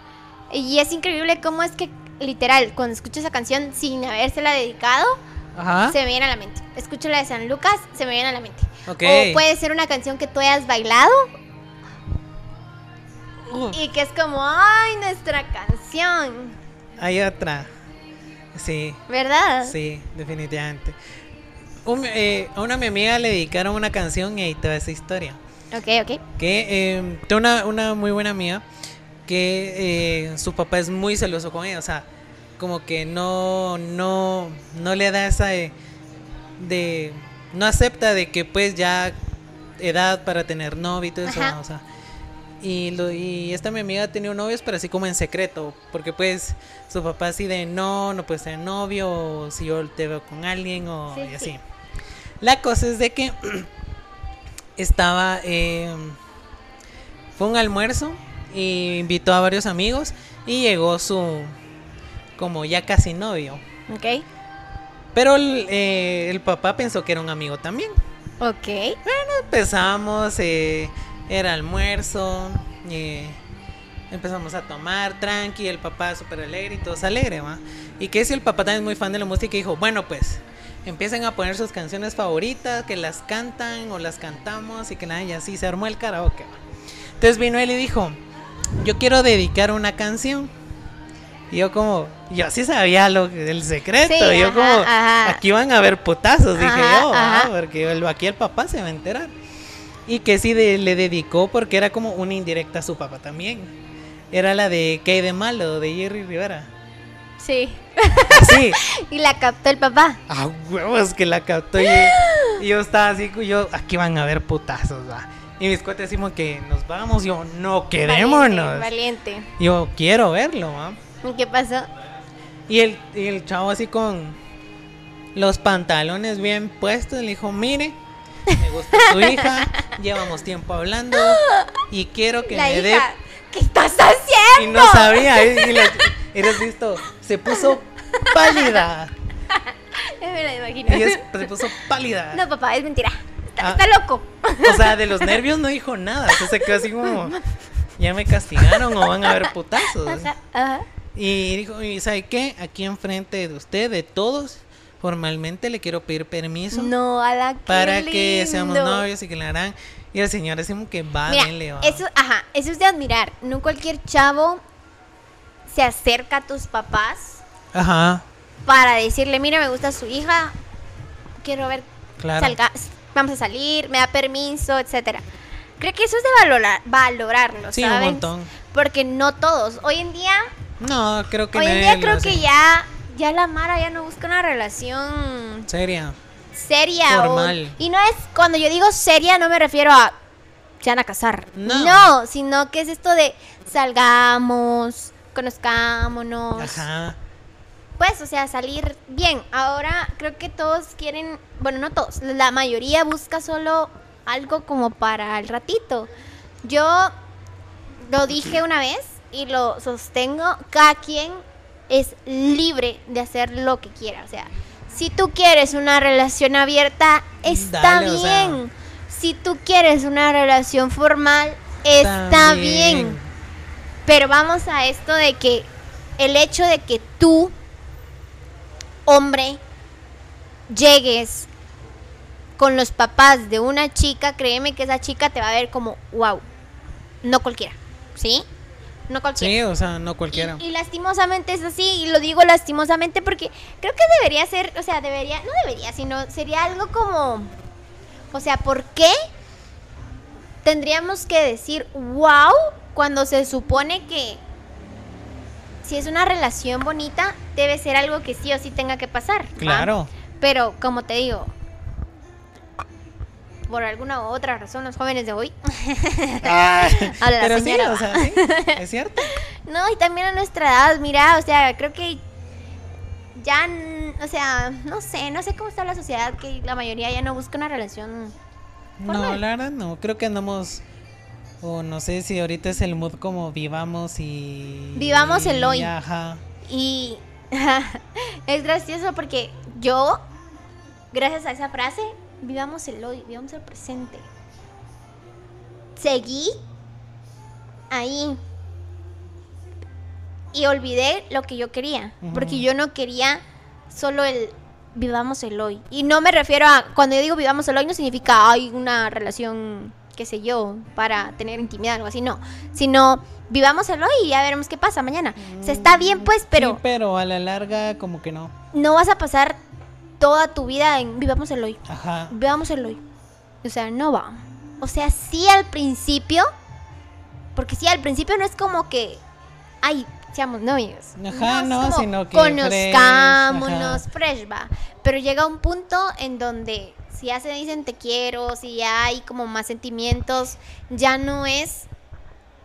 Y es increíble cómo es que, literal, cuando escucho esa canción sin habérsela dedicado, Ajá. se me viene a la mente. Escucho la de San Lucas, se me viene a la mente. Ok. O puede ser una canción que tú hayas bailado y que es como, ay, nuestra canción, hay otra. Sí, ¿verdad? sí, definitivamente. Un- eh, a una mi amiga le dedicaron una canción y ahí toda esa historia. Ok, ok. Que eh, tengo una, una muy buena amiga que eh, su papá es muy celoso con ella. O sea, como que no, no, no le da esa de, de- no acepta de que pues ya edad para tener novio y todo eso. O sea, y, lo, y esta mi amiga ha tenido novios, pero así como en secreto. Porque pues su papá así de no, no puedes tener novio, o si yo te veo con alguien, o Sí, y sí. así. La cosa es de que estaba, eh, fue un almuerzo y invitó a varios amigos y llegó su, como ya casi novio. Ok. Pero el, eh, el papá pensó que era un amigo también. Ok. Empezamos, eh, era almuerzo, eh, empezamos a tomar tranqui, el papá súper alegre y todos alegre, ¿va? Y que si el papá también es muy fan de la música y dijo, bueno pues, empiecen a poner sus canciones favoritas, que las cantan o las cantamos y que nada, y así se armó el karaoke, ¿va? Entonces vino él y dijo, yo quiero dedicar una canción. Y yo como, yo sí sabía lo el secreto, Sí, yo ajá, como, ajá. aquí van a haber putazos, dije yo, porque aquí el papá se va a enterar. Y que sí de- le dedicó porque era como una indirecta a su papá también. Era la de ¿Qué hay de malo? de Jerry Rivera. Sí. Y la captó el papá. A huevos que la captó y, y yo estaba así, yo, aquí van a haber putazos, va. Y mis cuates decimos que nos vamos, yo, no quedémonos. Valiente. valiente. Yo quiero verlo, va. ¿Y qué pasó? Y el, y el chavo así con los pantalones bien puestos, le dijo, mire, me gusta su hija, llevamos tiempo hablando y quiero que la me dé... ¿Qué estás haciendo? Y no sabía, y, y la- eres visto, se puso pálida. Me la imagino. Ella se se puso pálida. No, papá, es mentira. Está, Ah. está loco. O sea, de los nervios no dijo nada. Entonces se quedó así como, ya me castigaron o van a haber putazos. Ajá. Y dijo, ¿y sabe qué? Aquí enfrente de usted, de todos, formalmente le quiero pedir permiso No, a la que para que seamos novios y que le harán. Y el señor decimos que va, Mira, denle, va. eso, ajá, eso es de admirar. No cualquier chavo se acerca a tus papás Ajá, para decirle, mira, me gusta su hija, quiero ver, claro. salga, vamos a salir, me da permiso, etcétera. Creo que eso es de valorar, valorarlo, Sí, un montón. Porque no todos. Hoy en día, No, creo que hoy en día creo que ya, ya la Mara ya no busca una relación Seria. seria. o- Formal. y no es, cuando yo digo seria, no me refiero a se van a casar. No. sino que es esto de salgamos, conozcámonos. Ajá. Pues, o sea, salir bien. Ahora creo que todos quieren, bueno, no todos, la mayoría busca solo algo como para el ratito. Yo lo dije una vez y lo sostengo, cada quien es libre de hacer lo que quiera. O sea, si tú quieres una relación abierta, está Dale, o sea. bien. Si tú quieres una relación formal, está También. bien. Pero vamos a esto de que el hecho de que tú, hombre, llegues con los papás de una chica, créeme que esa chica te va a ver como, wow, no cualquiera, ¿sí? No cualquiera. Sí, o sea, no cualquiera. Y, y lastimosamente es así, y lo digo lastimosamente porque creo que debería ser, o sea, debería, no debería, sino sería algo como, o sea, ¿por qué tendríamos que decir wow cuando se supone que si es una relación bonita debe ser algo que sí o sí tenga que pasar? ¿va? Claro. Pero como te digo, por alguna u otra razón los jóvenes de hoy. Ah, A la pero sí, señora. o sea, sí, es cierto. No, y también a nuestra edad, mira, o sea, creo que ya, o sea, no sé, no sé cómo está la sociedad, que la mayoría ya no busca una relación. No, la verdad no, creo que andamos o no sé si ahorita es el mood como vivamos y Vivamos el hoy. Ajá. Y es gracioso porque yo, gracias a esa frase, vivamos el hoy, vivamos el presente. Seguí ahí y olvidé lo que yo quería, porque yo no quería solo el vivamos el hoy. Y no me refiero a, cuando yo digo vivamos el hoy, no significa hay una relación, qué sé yo, para tener intimidad o algo así, no, sino vivamos el hoy y ya veremos qué pasa mañana. O sea, está bien pues, pero Sí, pero a la larga como que no. no vas a pasar toda tu vida en vivamos el hoy, Ajá. vivamos el hoy. O sea, no va. O sea, sí al principio, porque sí al principio no es como que, ay, seamos novios. Ajá, no, como, sino que Conozcámonos, fresh, fresh, va. Pero llega un punto en donde si ya se dicen te quiero, si ya hay como más sentimientos, ya no es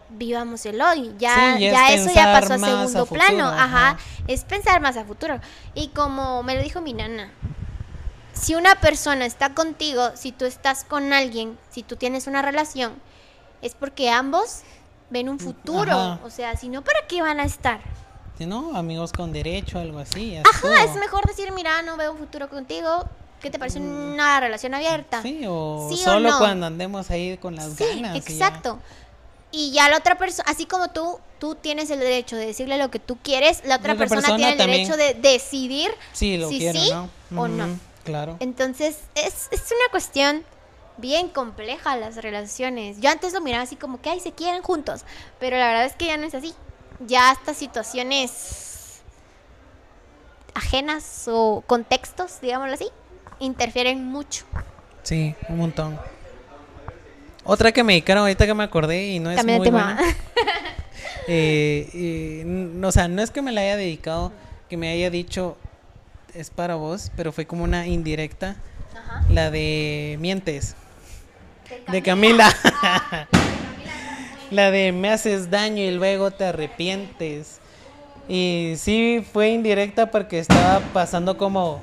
vivamos el hoy, ya, Sí, ya ya es eso ya pasó a segundo futuro, plano, ajá. ajá. es pensar más a futuro. Y como me lo dijo mi nana, si una persona está contigo, si tú estás con alguien, si tú tienes una relación, es porque ambos ven un futuro. Ajá. O sea, si no, ¿para qué van a estar? Si no, amigos con derecho, algo así. Ajá, es mejor decir, mira, no veo un futuro contigo. ¿Qué te parece una relación abierta? Mm. Sí, o ¿Sí o solo no? cuando andemos ahí con las Sí, ganas. ya. Y ya la otra persona, así como tú, tú tienes el derecho de decirle lo que tú quieres, la otra, La otra persona, persona tiene el también. derecho de decidir Sí, lo si quiero, sí ¿no? o no. Claro. Entonces, es, es una cuestión bien compleja las relaciones. Yo antes lo miraba así como que, ay, se quieren juntos. Pero la verdad es que ya no es así. Ya hasta situaciones ajenas o contextos, digámoslo así, interfieren mucho. Sí, un montón. Otra que me dedicaron ahorita que me acordé y no es de muy tema. buena. Eh, eh, o sea, no es que me la haya dedicado, que me haya dicho es para vos, pero fue como una indirecta. Ajá. La de mientes. De Camila. la de me haces daño y luego te arrepientes. Y sí fue indirecta porque estaba pasando como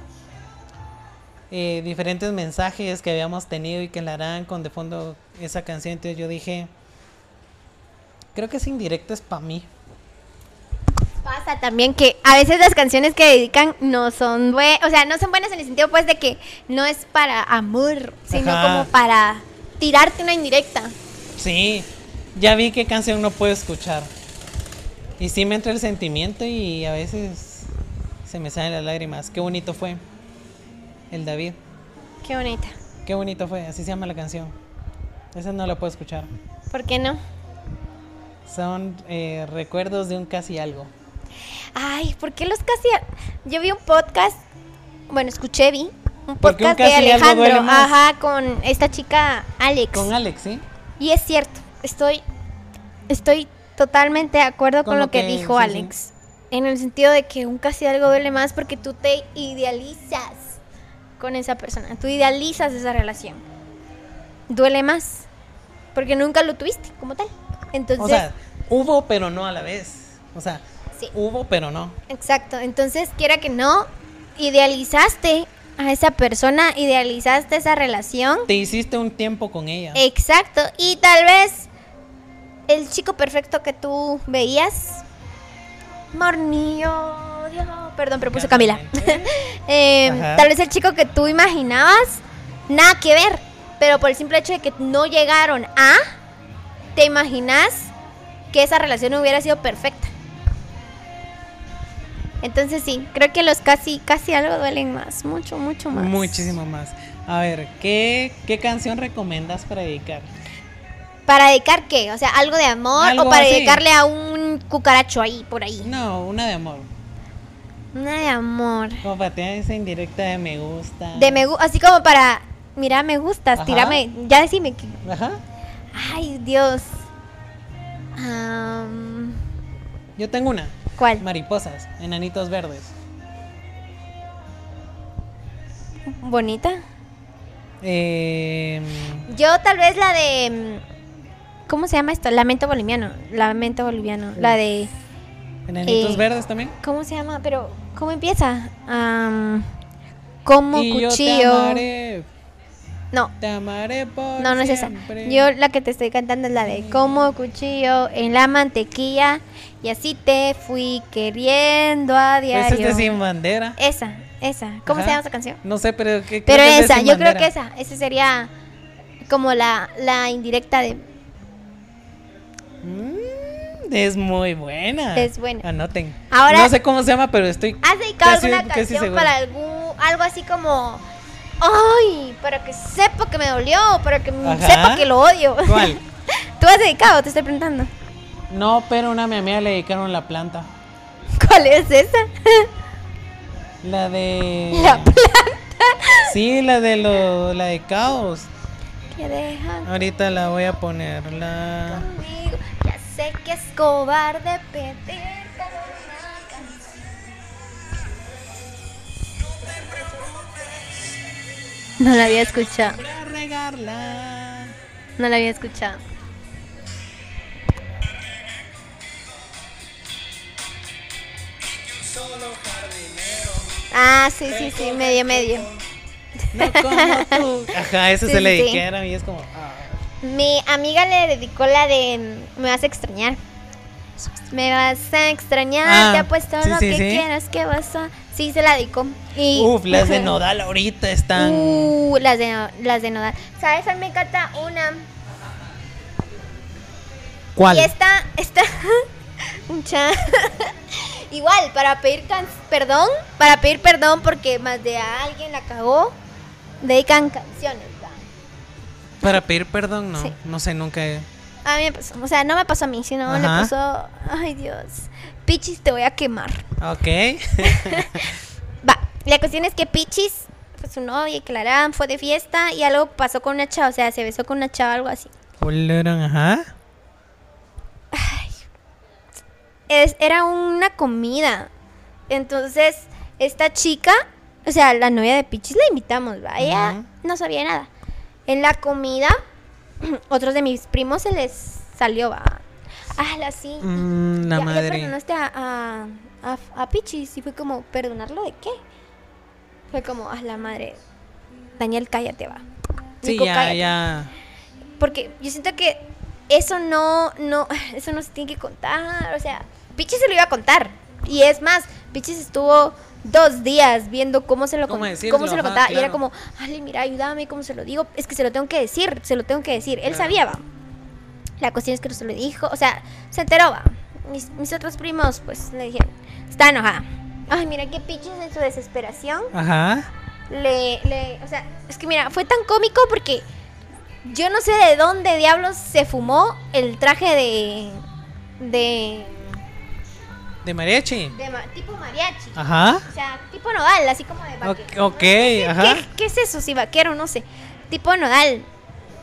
eh, diferentes mensajes que habíamos tenido y que la harán con de fondo esa canción. Entonces yo dije, creo que esa indirecta es para mí. Pasa también que a veces las canciones que dedican no son buenas, o sea, no son buenas en el sentido pues de que no es para amor, sino Ajá. como para tirarte una indirecta. Sí, ya vi qué canción no puedo escuchar. Y sí me entra el sentimiento y a veces se me salen las lágrimas. Qué bonito fue. El David. Qué bonita. Qué bonito fue. Así se llama la canción. Esa no la puedo escuchar. ¿Por qué no? Son eh, recuerdos de un casi algo. Ay, ¿por qué los casi? Yo vi un podcast, bueno, escuché, vi un Porque un podcast de casi algo duele Alejandro, más. ajá, con esta chica Alex. Con Alex, ¿sí? Y es cierto, estoy, estoy totalmente de acuerdo con, Con lo que, que- dijo sí, sí. Alex. En el sentido de que un casi algo duele más porque tú te idealizas con esa persona. Tú idealizas esa relación. Duele más. Porque nunca lo tuviste como tal. Entonces, O sea, hubo pero no a la vez. O sea, Sí. hubo pero no. exacto. Entonces, quiera que no, idealizaste a esa persona, idealizaste esa relación. Te hiciste un tiempo con ella. Exacto. Y tal vez el chico perfecto que tú veías. Mornillo. Perdón, pero puse Camila. Eh, Ajá. tal vez el chico que tú imaginabas, nada que ver. Pero por el simple hecho de que no llegaron a, te imaginas que esa relación hubiera sido perfecta. Entonces sí, creo que los casi, casi algo duelen más, mucho, mucho más. Muchísimo más. A ver, ¿qué, qué canción recomiendas para dedicar? ¿Para dedicar qué? O sea, algo de amor Algo o para así. dedicarle a un cucaracho ahí, por ahí. No, una de amor. Una de amor. Como para tener esa indirecta de me gusta. De me así como para, mira, me gustas, Ajá. tírame, ya decime que... Ajá. Ay, Dios. Yo tengo una. ¿Cuál? Mariposas, enanitos verdes. ¿Bonita? Eh, Yo tal vez la de... ¿Cómo se llama esto? Lamento boliviano. Lamento boliviano. La de... Enanitos Eh, verdes también. ¿Cómo se llama? Pero, ¿cómo empieza? Am, como Y yo te cuchillo. amaré, No, te amaré por no, no es esa. Yo la que te estoy cantando es la de como cuchillo en la mantequilla y así te fui queriendo a Pues diario. es de Sin Bandera. Esa, esa. ¿Cómo Ajá. se llama esa canción? No sé, pero que Pero es esa, yo creo que esa, esa sería como la, la indirecta de Mm, es muy buena. Es buena. Anoten. Ahora- no sé cómo se llama, pero estoy. ¿Has dedicado alguna casi canción para algún algo así como ay, para que sepa que me dolió, para que Ajá. sepa que lo odio? ¿Cuál? ¿Tú has dedicado? Te estoy preguntando. No, pero una mi amiga le dedicaron la planta. ¿Cuál es esa? La de. La Sí, la de lo, la de caos. que dejan Ahorita la voy a poner. La. conmigo. Sé que es cobarde pedir una canción. No la había escuchado. No la había escuchado. Ah, sí, sí, sí, medio, medio. No como tú. Ajá, esa Sí, se le sí, dedicaron y es como. Mi amiga le dedicó la de mm, Me vas a extrañar. Me vas a extrañar, Ah, te apuesto sí, lo sí, que sí. quieras que vas a. Sí, se la dedicó. Y... Uf, las de Nodal ahorita están. Uh, las de, las de Nodal. ¿Sabes? A mí me encanta una. ¿Cuál? Y esta, esta, mucha, igual, para pedir can- perdón, para pedir perdón porque más de alguien la cagó, dedican canciones. Para pedir perdón, no. Sí. No sé, nunca. he- A mí me pasó, o sea, no me pasó a mí, sino le pasó, ay Dios, Pichis te voy a quemar. Ok. Va, la cuestión es que Pichis, pues su novia y Clara fue de fiesta y algo pasó con una chava, o sea, se besó con una chava, algo así. Ajá. es, era una comida. Entonces, esta chica, o sea, la novia de Pichis, la invitamos, ¿va? Ella Ujú. no sabía nada. En la comida, otros de mis primos se les salió, va. Ah, la sí. Mm, la ya, ya madre. perdonaste a, a, a, a Pichis. Y fue como, ¿perdonarlo de qué? Fue como, ah, la madre. Daniel, cállate, va. Sí, Nico, ya, cállate. ya. Porque yo siento que eso no, no, eso no se tiene que contar. O sea, Pichis se lo iba a contar. Y es más, Pichis estuvo dos días viendo cómo se lo, ¿Cómo con- cómo se lo Ajá, contaba. Y era como, Ale, mira, ayúdame, ¿cómo se lo digo? Es que se lo tengo que decir, se lo tengo que decir. Él Claro. sabía, va. La cuestión es que no se lo dijo. O sea, se enteró, va. Mis, mis otros primos, pues, le dijeron, está enojada. Ay, mira que Pichis en su desesperación Ajá. le, le, o sea, es que mira, fue tan cómico porque yo no sé de dónde diablos se fumó el traje de, de, De mariachi. de ma- tipo mariachi. Ajá. O sea, tipo nodal, así como de vaquero. ok, ¿Qué, ajá. qué es eso? Si vaquero, no sé. Tipo nodal.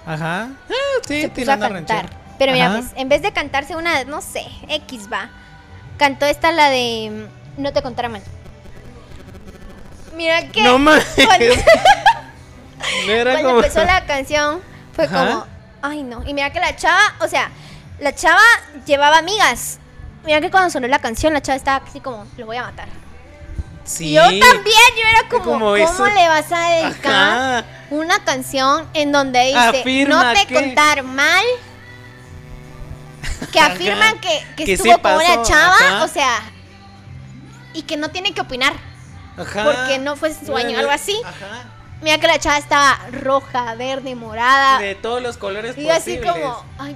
Ajá. Ah, sí, se puso a cantar. Pero mira, pues, en vez de cantarse una, no sé, X va. Cantó esta la de No te contará mal. Mira que No mames. cuando, No era cuando como. empezó la canción fue Ajá. como, ay no. Y mira que la chava, o sea, la chava llevaba amigas. Mira que cuando sonó la canción, la chava estaba así como, lo voy a matar. Sí. Y yo también, yo era como, ¿cómo eso. le vas a dedicar Ajá. una canción en donde dice, Afirma no te que- contar mal? Que Ajá. afirman que, que Que estuvo con una chava, ajá. o sea, y que no tiene que opinar. Ajá. porque no fue su sueño, algo así. Ajá. Mira que la chava estaba roja, verde, morada. De todos los colores Y yo así posibles. como, ay,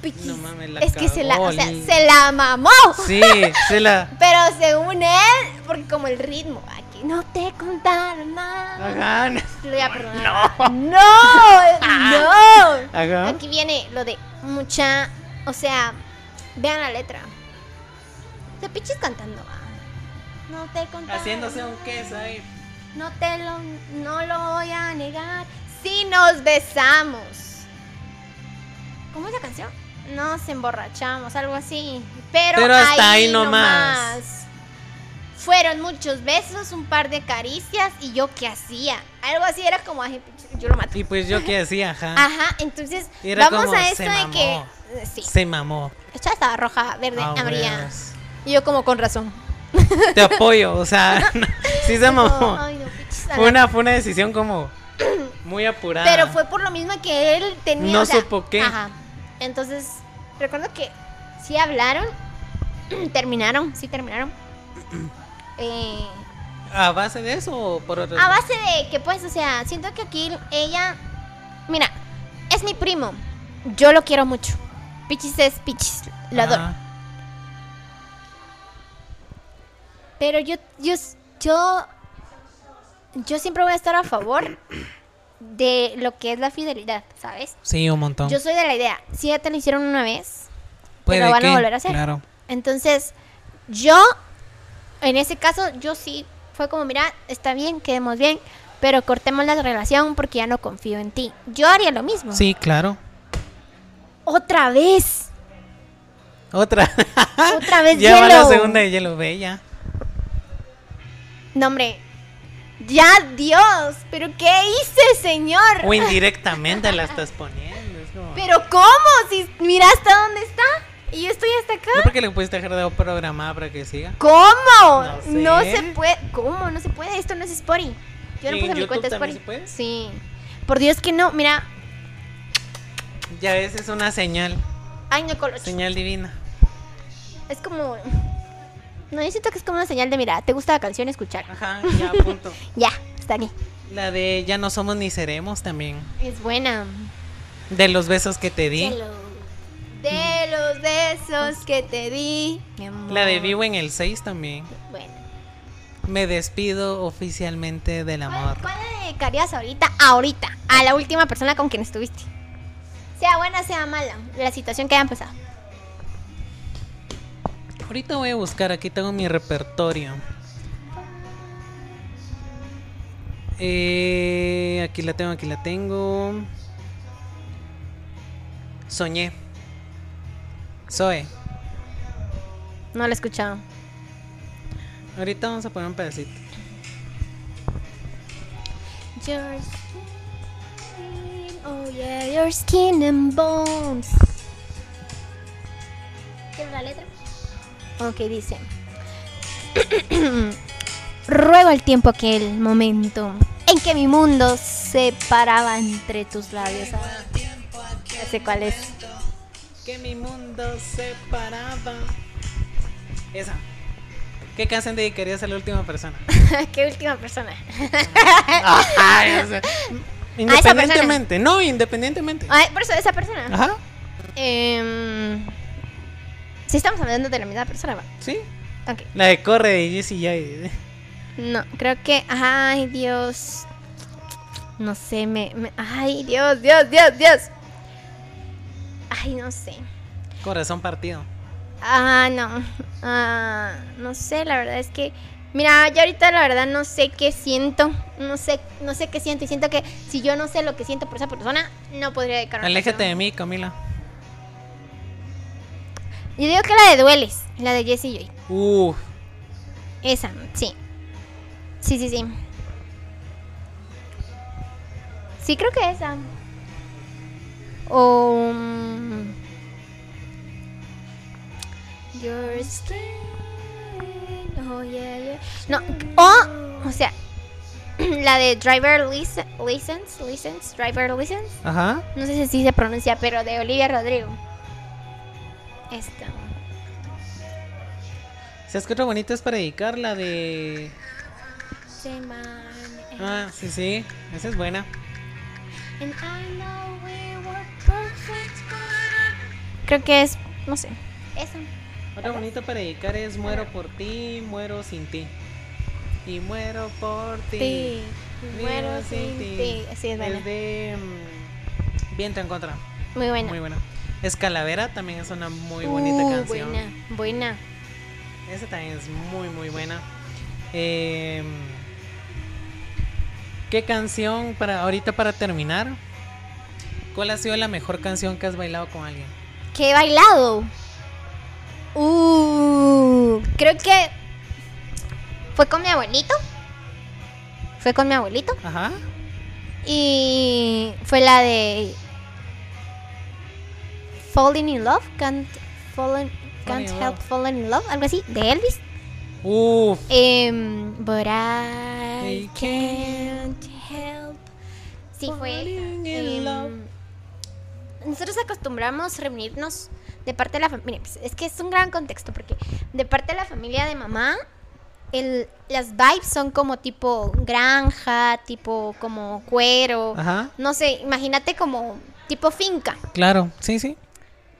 pichis. No mames, la es que se la, o sea, se la mamó. Sí, se la. Pero según él, porque como el ritmo, aquí no te contaron nada. Ajá. Lo voy a perdonar. No, no. Ajá. Aquí viene lo de mucha, o sea, vean la letra. De pichis cantando. ah. No te contaron. Haciéndose un queso ahí. No te lo, no lo voy a negar. Si nos besamos. ¿Cómo es la canción? Nos emborrachamos, algo así. Pero, Pero hasta ahí nomás. nomás. Fueron muchos besos, un par de caricias y yo qué hacía. Algo así era como, "Ay, yo lo mato. Y pues yo qué hacía, ajá. Ajá, entonces era vamos como, a esto "Se de mamó". que eh, sí, Se mamó. esta estaba roja, verde, Ah, amarilla. Y yo como con razón. Te apoyo, o sea, sí se mamó. Ay, no, Fue una, fue una decisión como muy apurada. Pero fue por lo mismo que él tenía. No o sea, supo qué. Ajá. Entonces, recuerdo que sí hablaron, terminaron, sí terminaron. Eh, ¿A base de eso o por otro? a base de que, pues, o sea, siento que aquí ella. Mira, es mi primo. Yo lo quiero mucho. Pichis es Pichis. Lo adoro. Pero yo, yo, yo, yo siempre voy a estar a favor de lo que es la fidelidad, ¿sabes? Sí, un montón. Yo soy de la idea, si ya te lo hicieron una vez, Puede lo van a volver a hacer. Claro. entonces yo, en ese caso, yo sí, fue como, mira, está bien, quedemos bien, pero cortemos la relación porque ya no confío en ti. Yo haría lo mismo. Sí, claro. Otra vez. Otra. Otra vez ya va la hielo. segunda de hielo, ve ya. No, hombre. Ya, Dios, pero ¿qué hice, señor? O indirectamente la estás poniendo. Es como... Pero ¿cómo? Si mira hasta dónde está y yo estoy hasta acá. ¿No porque le puedes dejar de programada para que siga? ¿Cómo? No sé. No, se puede. ¿Cómo? No se puede. Esto no es Spotify. Yo no ¿Y puse mi cuenta Spotify. se puede? Sí. Por Dios que no. Mira. Ya ves, es una señal. Ay, no. Señal divina. Es como. No, yo siento que es como una señal de, mira, te gusta la canción, escuchar. Ajá, ya, punto. Ya, está aquí. La de Ya no somos ni seremos también. Es buena. De los besos que te di. De los, de los besos que te di, mi amor. La de Vivo en el 6 también. Bueno. Me despido oficialmente del amor. ¿Cuál, cuál le dedicarías ahorita, ahorita, a la última persona con quien estuviste? Sea buena, sea mala, la situación que hayan pasado. Ahorita voy a buscar, aquí tengo mi repertorio. Eh, aquí la tengo, aquí la tengo. Soñé. Zoe. No la he escuchado. Ahorita vamos a poner un pedacito. Your skin, oh yeah, your skin and bones. ¿Quieres la letra? Ok, dice. Ruego el tiempo aquel momento en que mi mundo se paraba entre tus labios. Ah, Ya sé cuál es. Que mi mundo se paraba. Esa. ¿Qué canción dedicarías a la última persona? ¿Qué última persona? Independientemente, no, independientemente. Ay, por eso, esa persona. Ajá, Em, sí, estamos hablando de la misma persona, ¿va? sí. Ok. La de Corre de Jesse J. No, creo que. Ay, Dios. No sé, me, me- Ay, Dios, Dios, Dios, Dios. Ay, no sé. Corazón partido. Ah, no. Ah, no sé, la verdad es que. Mira, yo ahorita la verdad no sé qué siento. No sé, no sé qué siento. Y siento que si yo no sé lo que siento por esa persona, no podría dedicarme a Aléjate de mí, Camila. Yo digo que la de Dueles, la de Jessie Joy. Uh, Esa, sí. Sí, sí, sí. Sí, creo que esa. O. mm, Your skin. Oh, yeah, yeah. No, o. O sea. La de Driver Lic- License. License. Driver License. ajá. No sé si se pronuncia, pero de Olivia Rodrigo. Esta. ¿Sabes qué otra bonita es para dedicar? La de. Man, Ah, sí, sí. Esa es buena. Creo que es, no sé. Eso. Otra bonita para dedicar es Muero por ti, muero sin ti. Y muero por ti. Sí. Muero sin ti. Sí, es buena. de. mm, Viento en contra. Muy buena. Muy buena. Escalavera también es una muy bonita Uh, canción. Buena, buena. Esa también es muy, muy buena. Eh, ¿Qué canción para ahorita para terminar? ¿Cuál ha sido la mejor canción que has bailado con alguien? ¿Qué he bailado? Uh, creo que. fue con mi abuelito. Fue con mi abuelito. Ajá. Y fue la de Falling in Love, Can't, fallen, can't Help Love. Falling in Love, algo así, de Elvis. Uf. Em, but I I can't help. Sí, fue. Falling in love. nosotros acostumbramos reunirnos de parte de la familia. Es que es un gran contexto porque de parte de la familia de mamá, el, las vibes son como tipo granja, tipo como cuero. Ajá. No sé, imagínate como tipo finca. Claro, sí, sí.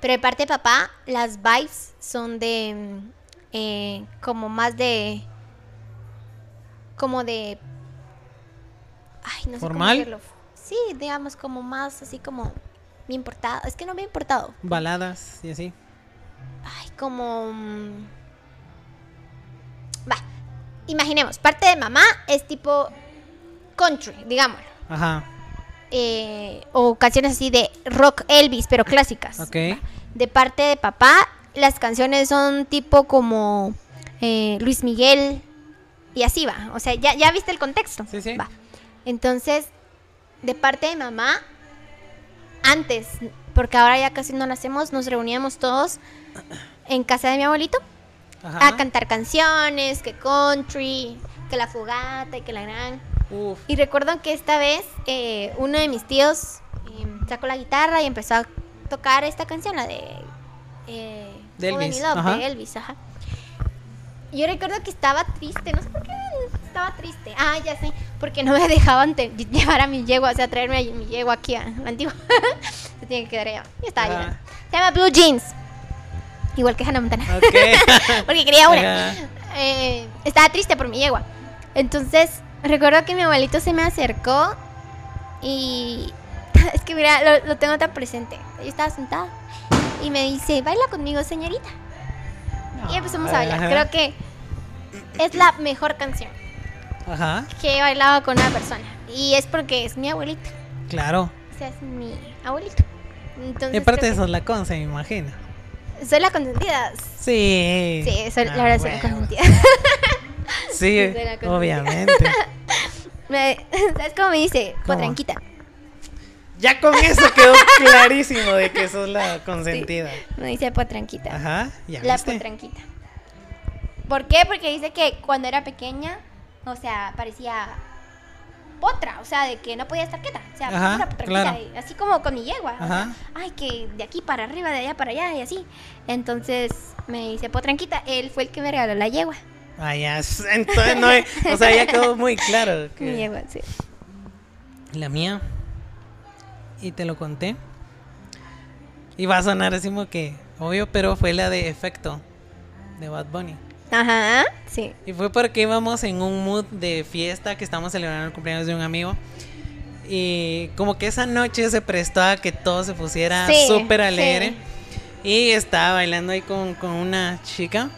Pero de parte de papá, las vibes son de. mm, eh, como más de. Como de. Ay, no sé ¿Formal? cómo decirlo. Sí, digamos, como más así como. Me importado. Es que no me ha importado. Baladas y así. Ay, como. mm, Va. Imaginemos, parte de mamá es tipo. Country, digámoslo. Ajá. Eh, o canciones así de rock Elvis, pero clásicas. De parte de papá, las canciones son tipo como eh, Luis Miguel y así va. O sea, ya, ya viste el contexto. Sí, sí. Va. Entonces, de parte de mamá, antes, porque ahora ya casi no lo hacemos, nos reuníamos todos en casa de mi abuelito Ajá. a cantar canciones, que country, que la fogata y que la gran. Uf. Y recuerdo que esta vez eh, uno de mis tíos eh, sacó la guitarra y empezó a tocar esta canción, la de... eh, De Elvis, Love, ajá. de Elvis, ajá. Y Yo recuerdo que estaba triste, no sé por qué estaba triste. Ah, ya sé, porque no me dejaban te- llevar a mi yegua, o sea, traerme a mi yegua aquí a la antigua. Se tiene que quedar allá. Yo estaba llorando. Se llama Blue Jeans. Igual que Hannah Montana. Ok. porque quería una eh, estaba triste por mi yegua. Entonces, recuerdo que mi abuelito se me acercó y es que mira, lo, lo tengo tan presente. Yo estaba sentada y me dice, baila conmigo, señorita. Y empezamos a bailar. Ajá. Creo que es la mejor canción Ajá. que he bailado con una persona. Y es porque es mi abuelito. Claro. O sea, es mi abuelito. Entonces, Y aparte creo eso es la conce, me imagino. soy la consentida. Sí. Sí, soy, Ah, la verdad soy la consentida. Sí, obviamente. Me- ¿Sabes cómo me dice? ¿Cómo? Potranquita. Ya con eso quedó clarísimo de que sos la consentida. Me dice potranquita. Ajá, ya La viste. potranquita. ¿Por qué? Porque dice que cuando era pequeña, o sea, parecía potra, o sea, de que no podía estar quieta. O sea, Ajá, pura potranquita, claro. y así como con mi yegua. o sea, ay, que de aquí para arriba, de allá para allá, y así. Entonces me dice potranquita. Él fue el que me regaló la yegua. Ah, ya. Entonces no O sea, ya quedó muy claro. Mi sí. la mía. Y te lo conté. Y va a sonar así como que obvio, pero fue la de efecto de Bad Bunny. Ajá, sí. Y fue porque íbamos en un mood de fiesta que estábamos celebrando el cumpleaños de un amigo. Y como que esa noche se prestó a que todo se pusiera Sí, súper alegre. sí. Y estaba bailando ahí con, con una chica.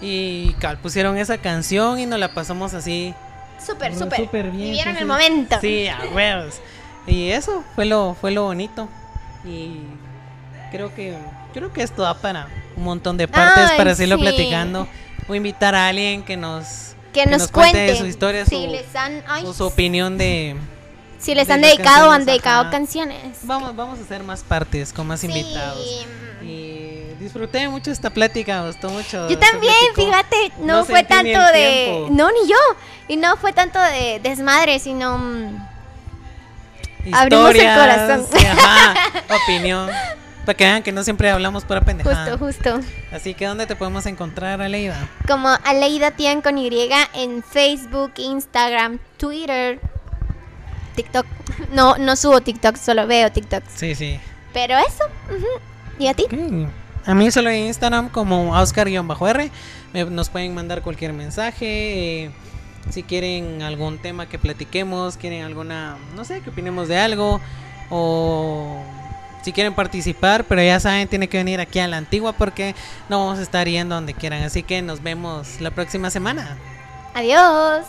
Y cal, pusieron esa canción y nos la pasamos así. Súper, súper. súper bien, Vivieron sí, el sí. momento. Sí, a huevos. Y eso fue lo, fue lo bonito. Y creo que creo que esto da para un montón de partes Ay, para seguirlo sí. platicando. O invitar a alguien que nos, Que, nos, cuente cuente su historia, si su, les han, ay, o su opinión de... si les de han dedicado o han dedicado canciones. Vamos, vamos a hacer más partes con más Sí. invitados. Y disfruté mucho esta plática, me gustó mucho. Yo se también, fíjate, no, No fue tanto de... tiempo. No, ni yo. Y no fue tanto de desmadre, sino... mm, Abrimos el corazón. sí, ajá, opinión. Para que vean que no siempre hablamos pura pendejada. Justo, justo. Así que, ¿dónde te podemos encontrar, Aleida? Como Aleida Tian con Y en Facebook, Instagram, Twitter, TikTok. No, no subo TikTok, solo veo TikTok. Sí, sí. Pero eso. ujú. ¿Y a ti? Ok. A mí solo en Instagram como Oscar-R. Nos pueden mandar cualquier mensaje. eh, si quieren algún tema que platiquemos, quieren alguna, no sé, que opinemos de algo. O si quieren participar, pero ya saben, tiene que venir aquí a la antigua porque no vamos a estar yendo donde quieran. Así que nos vemos la próxima semana. Adiós.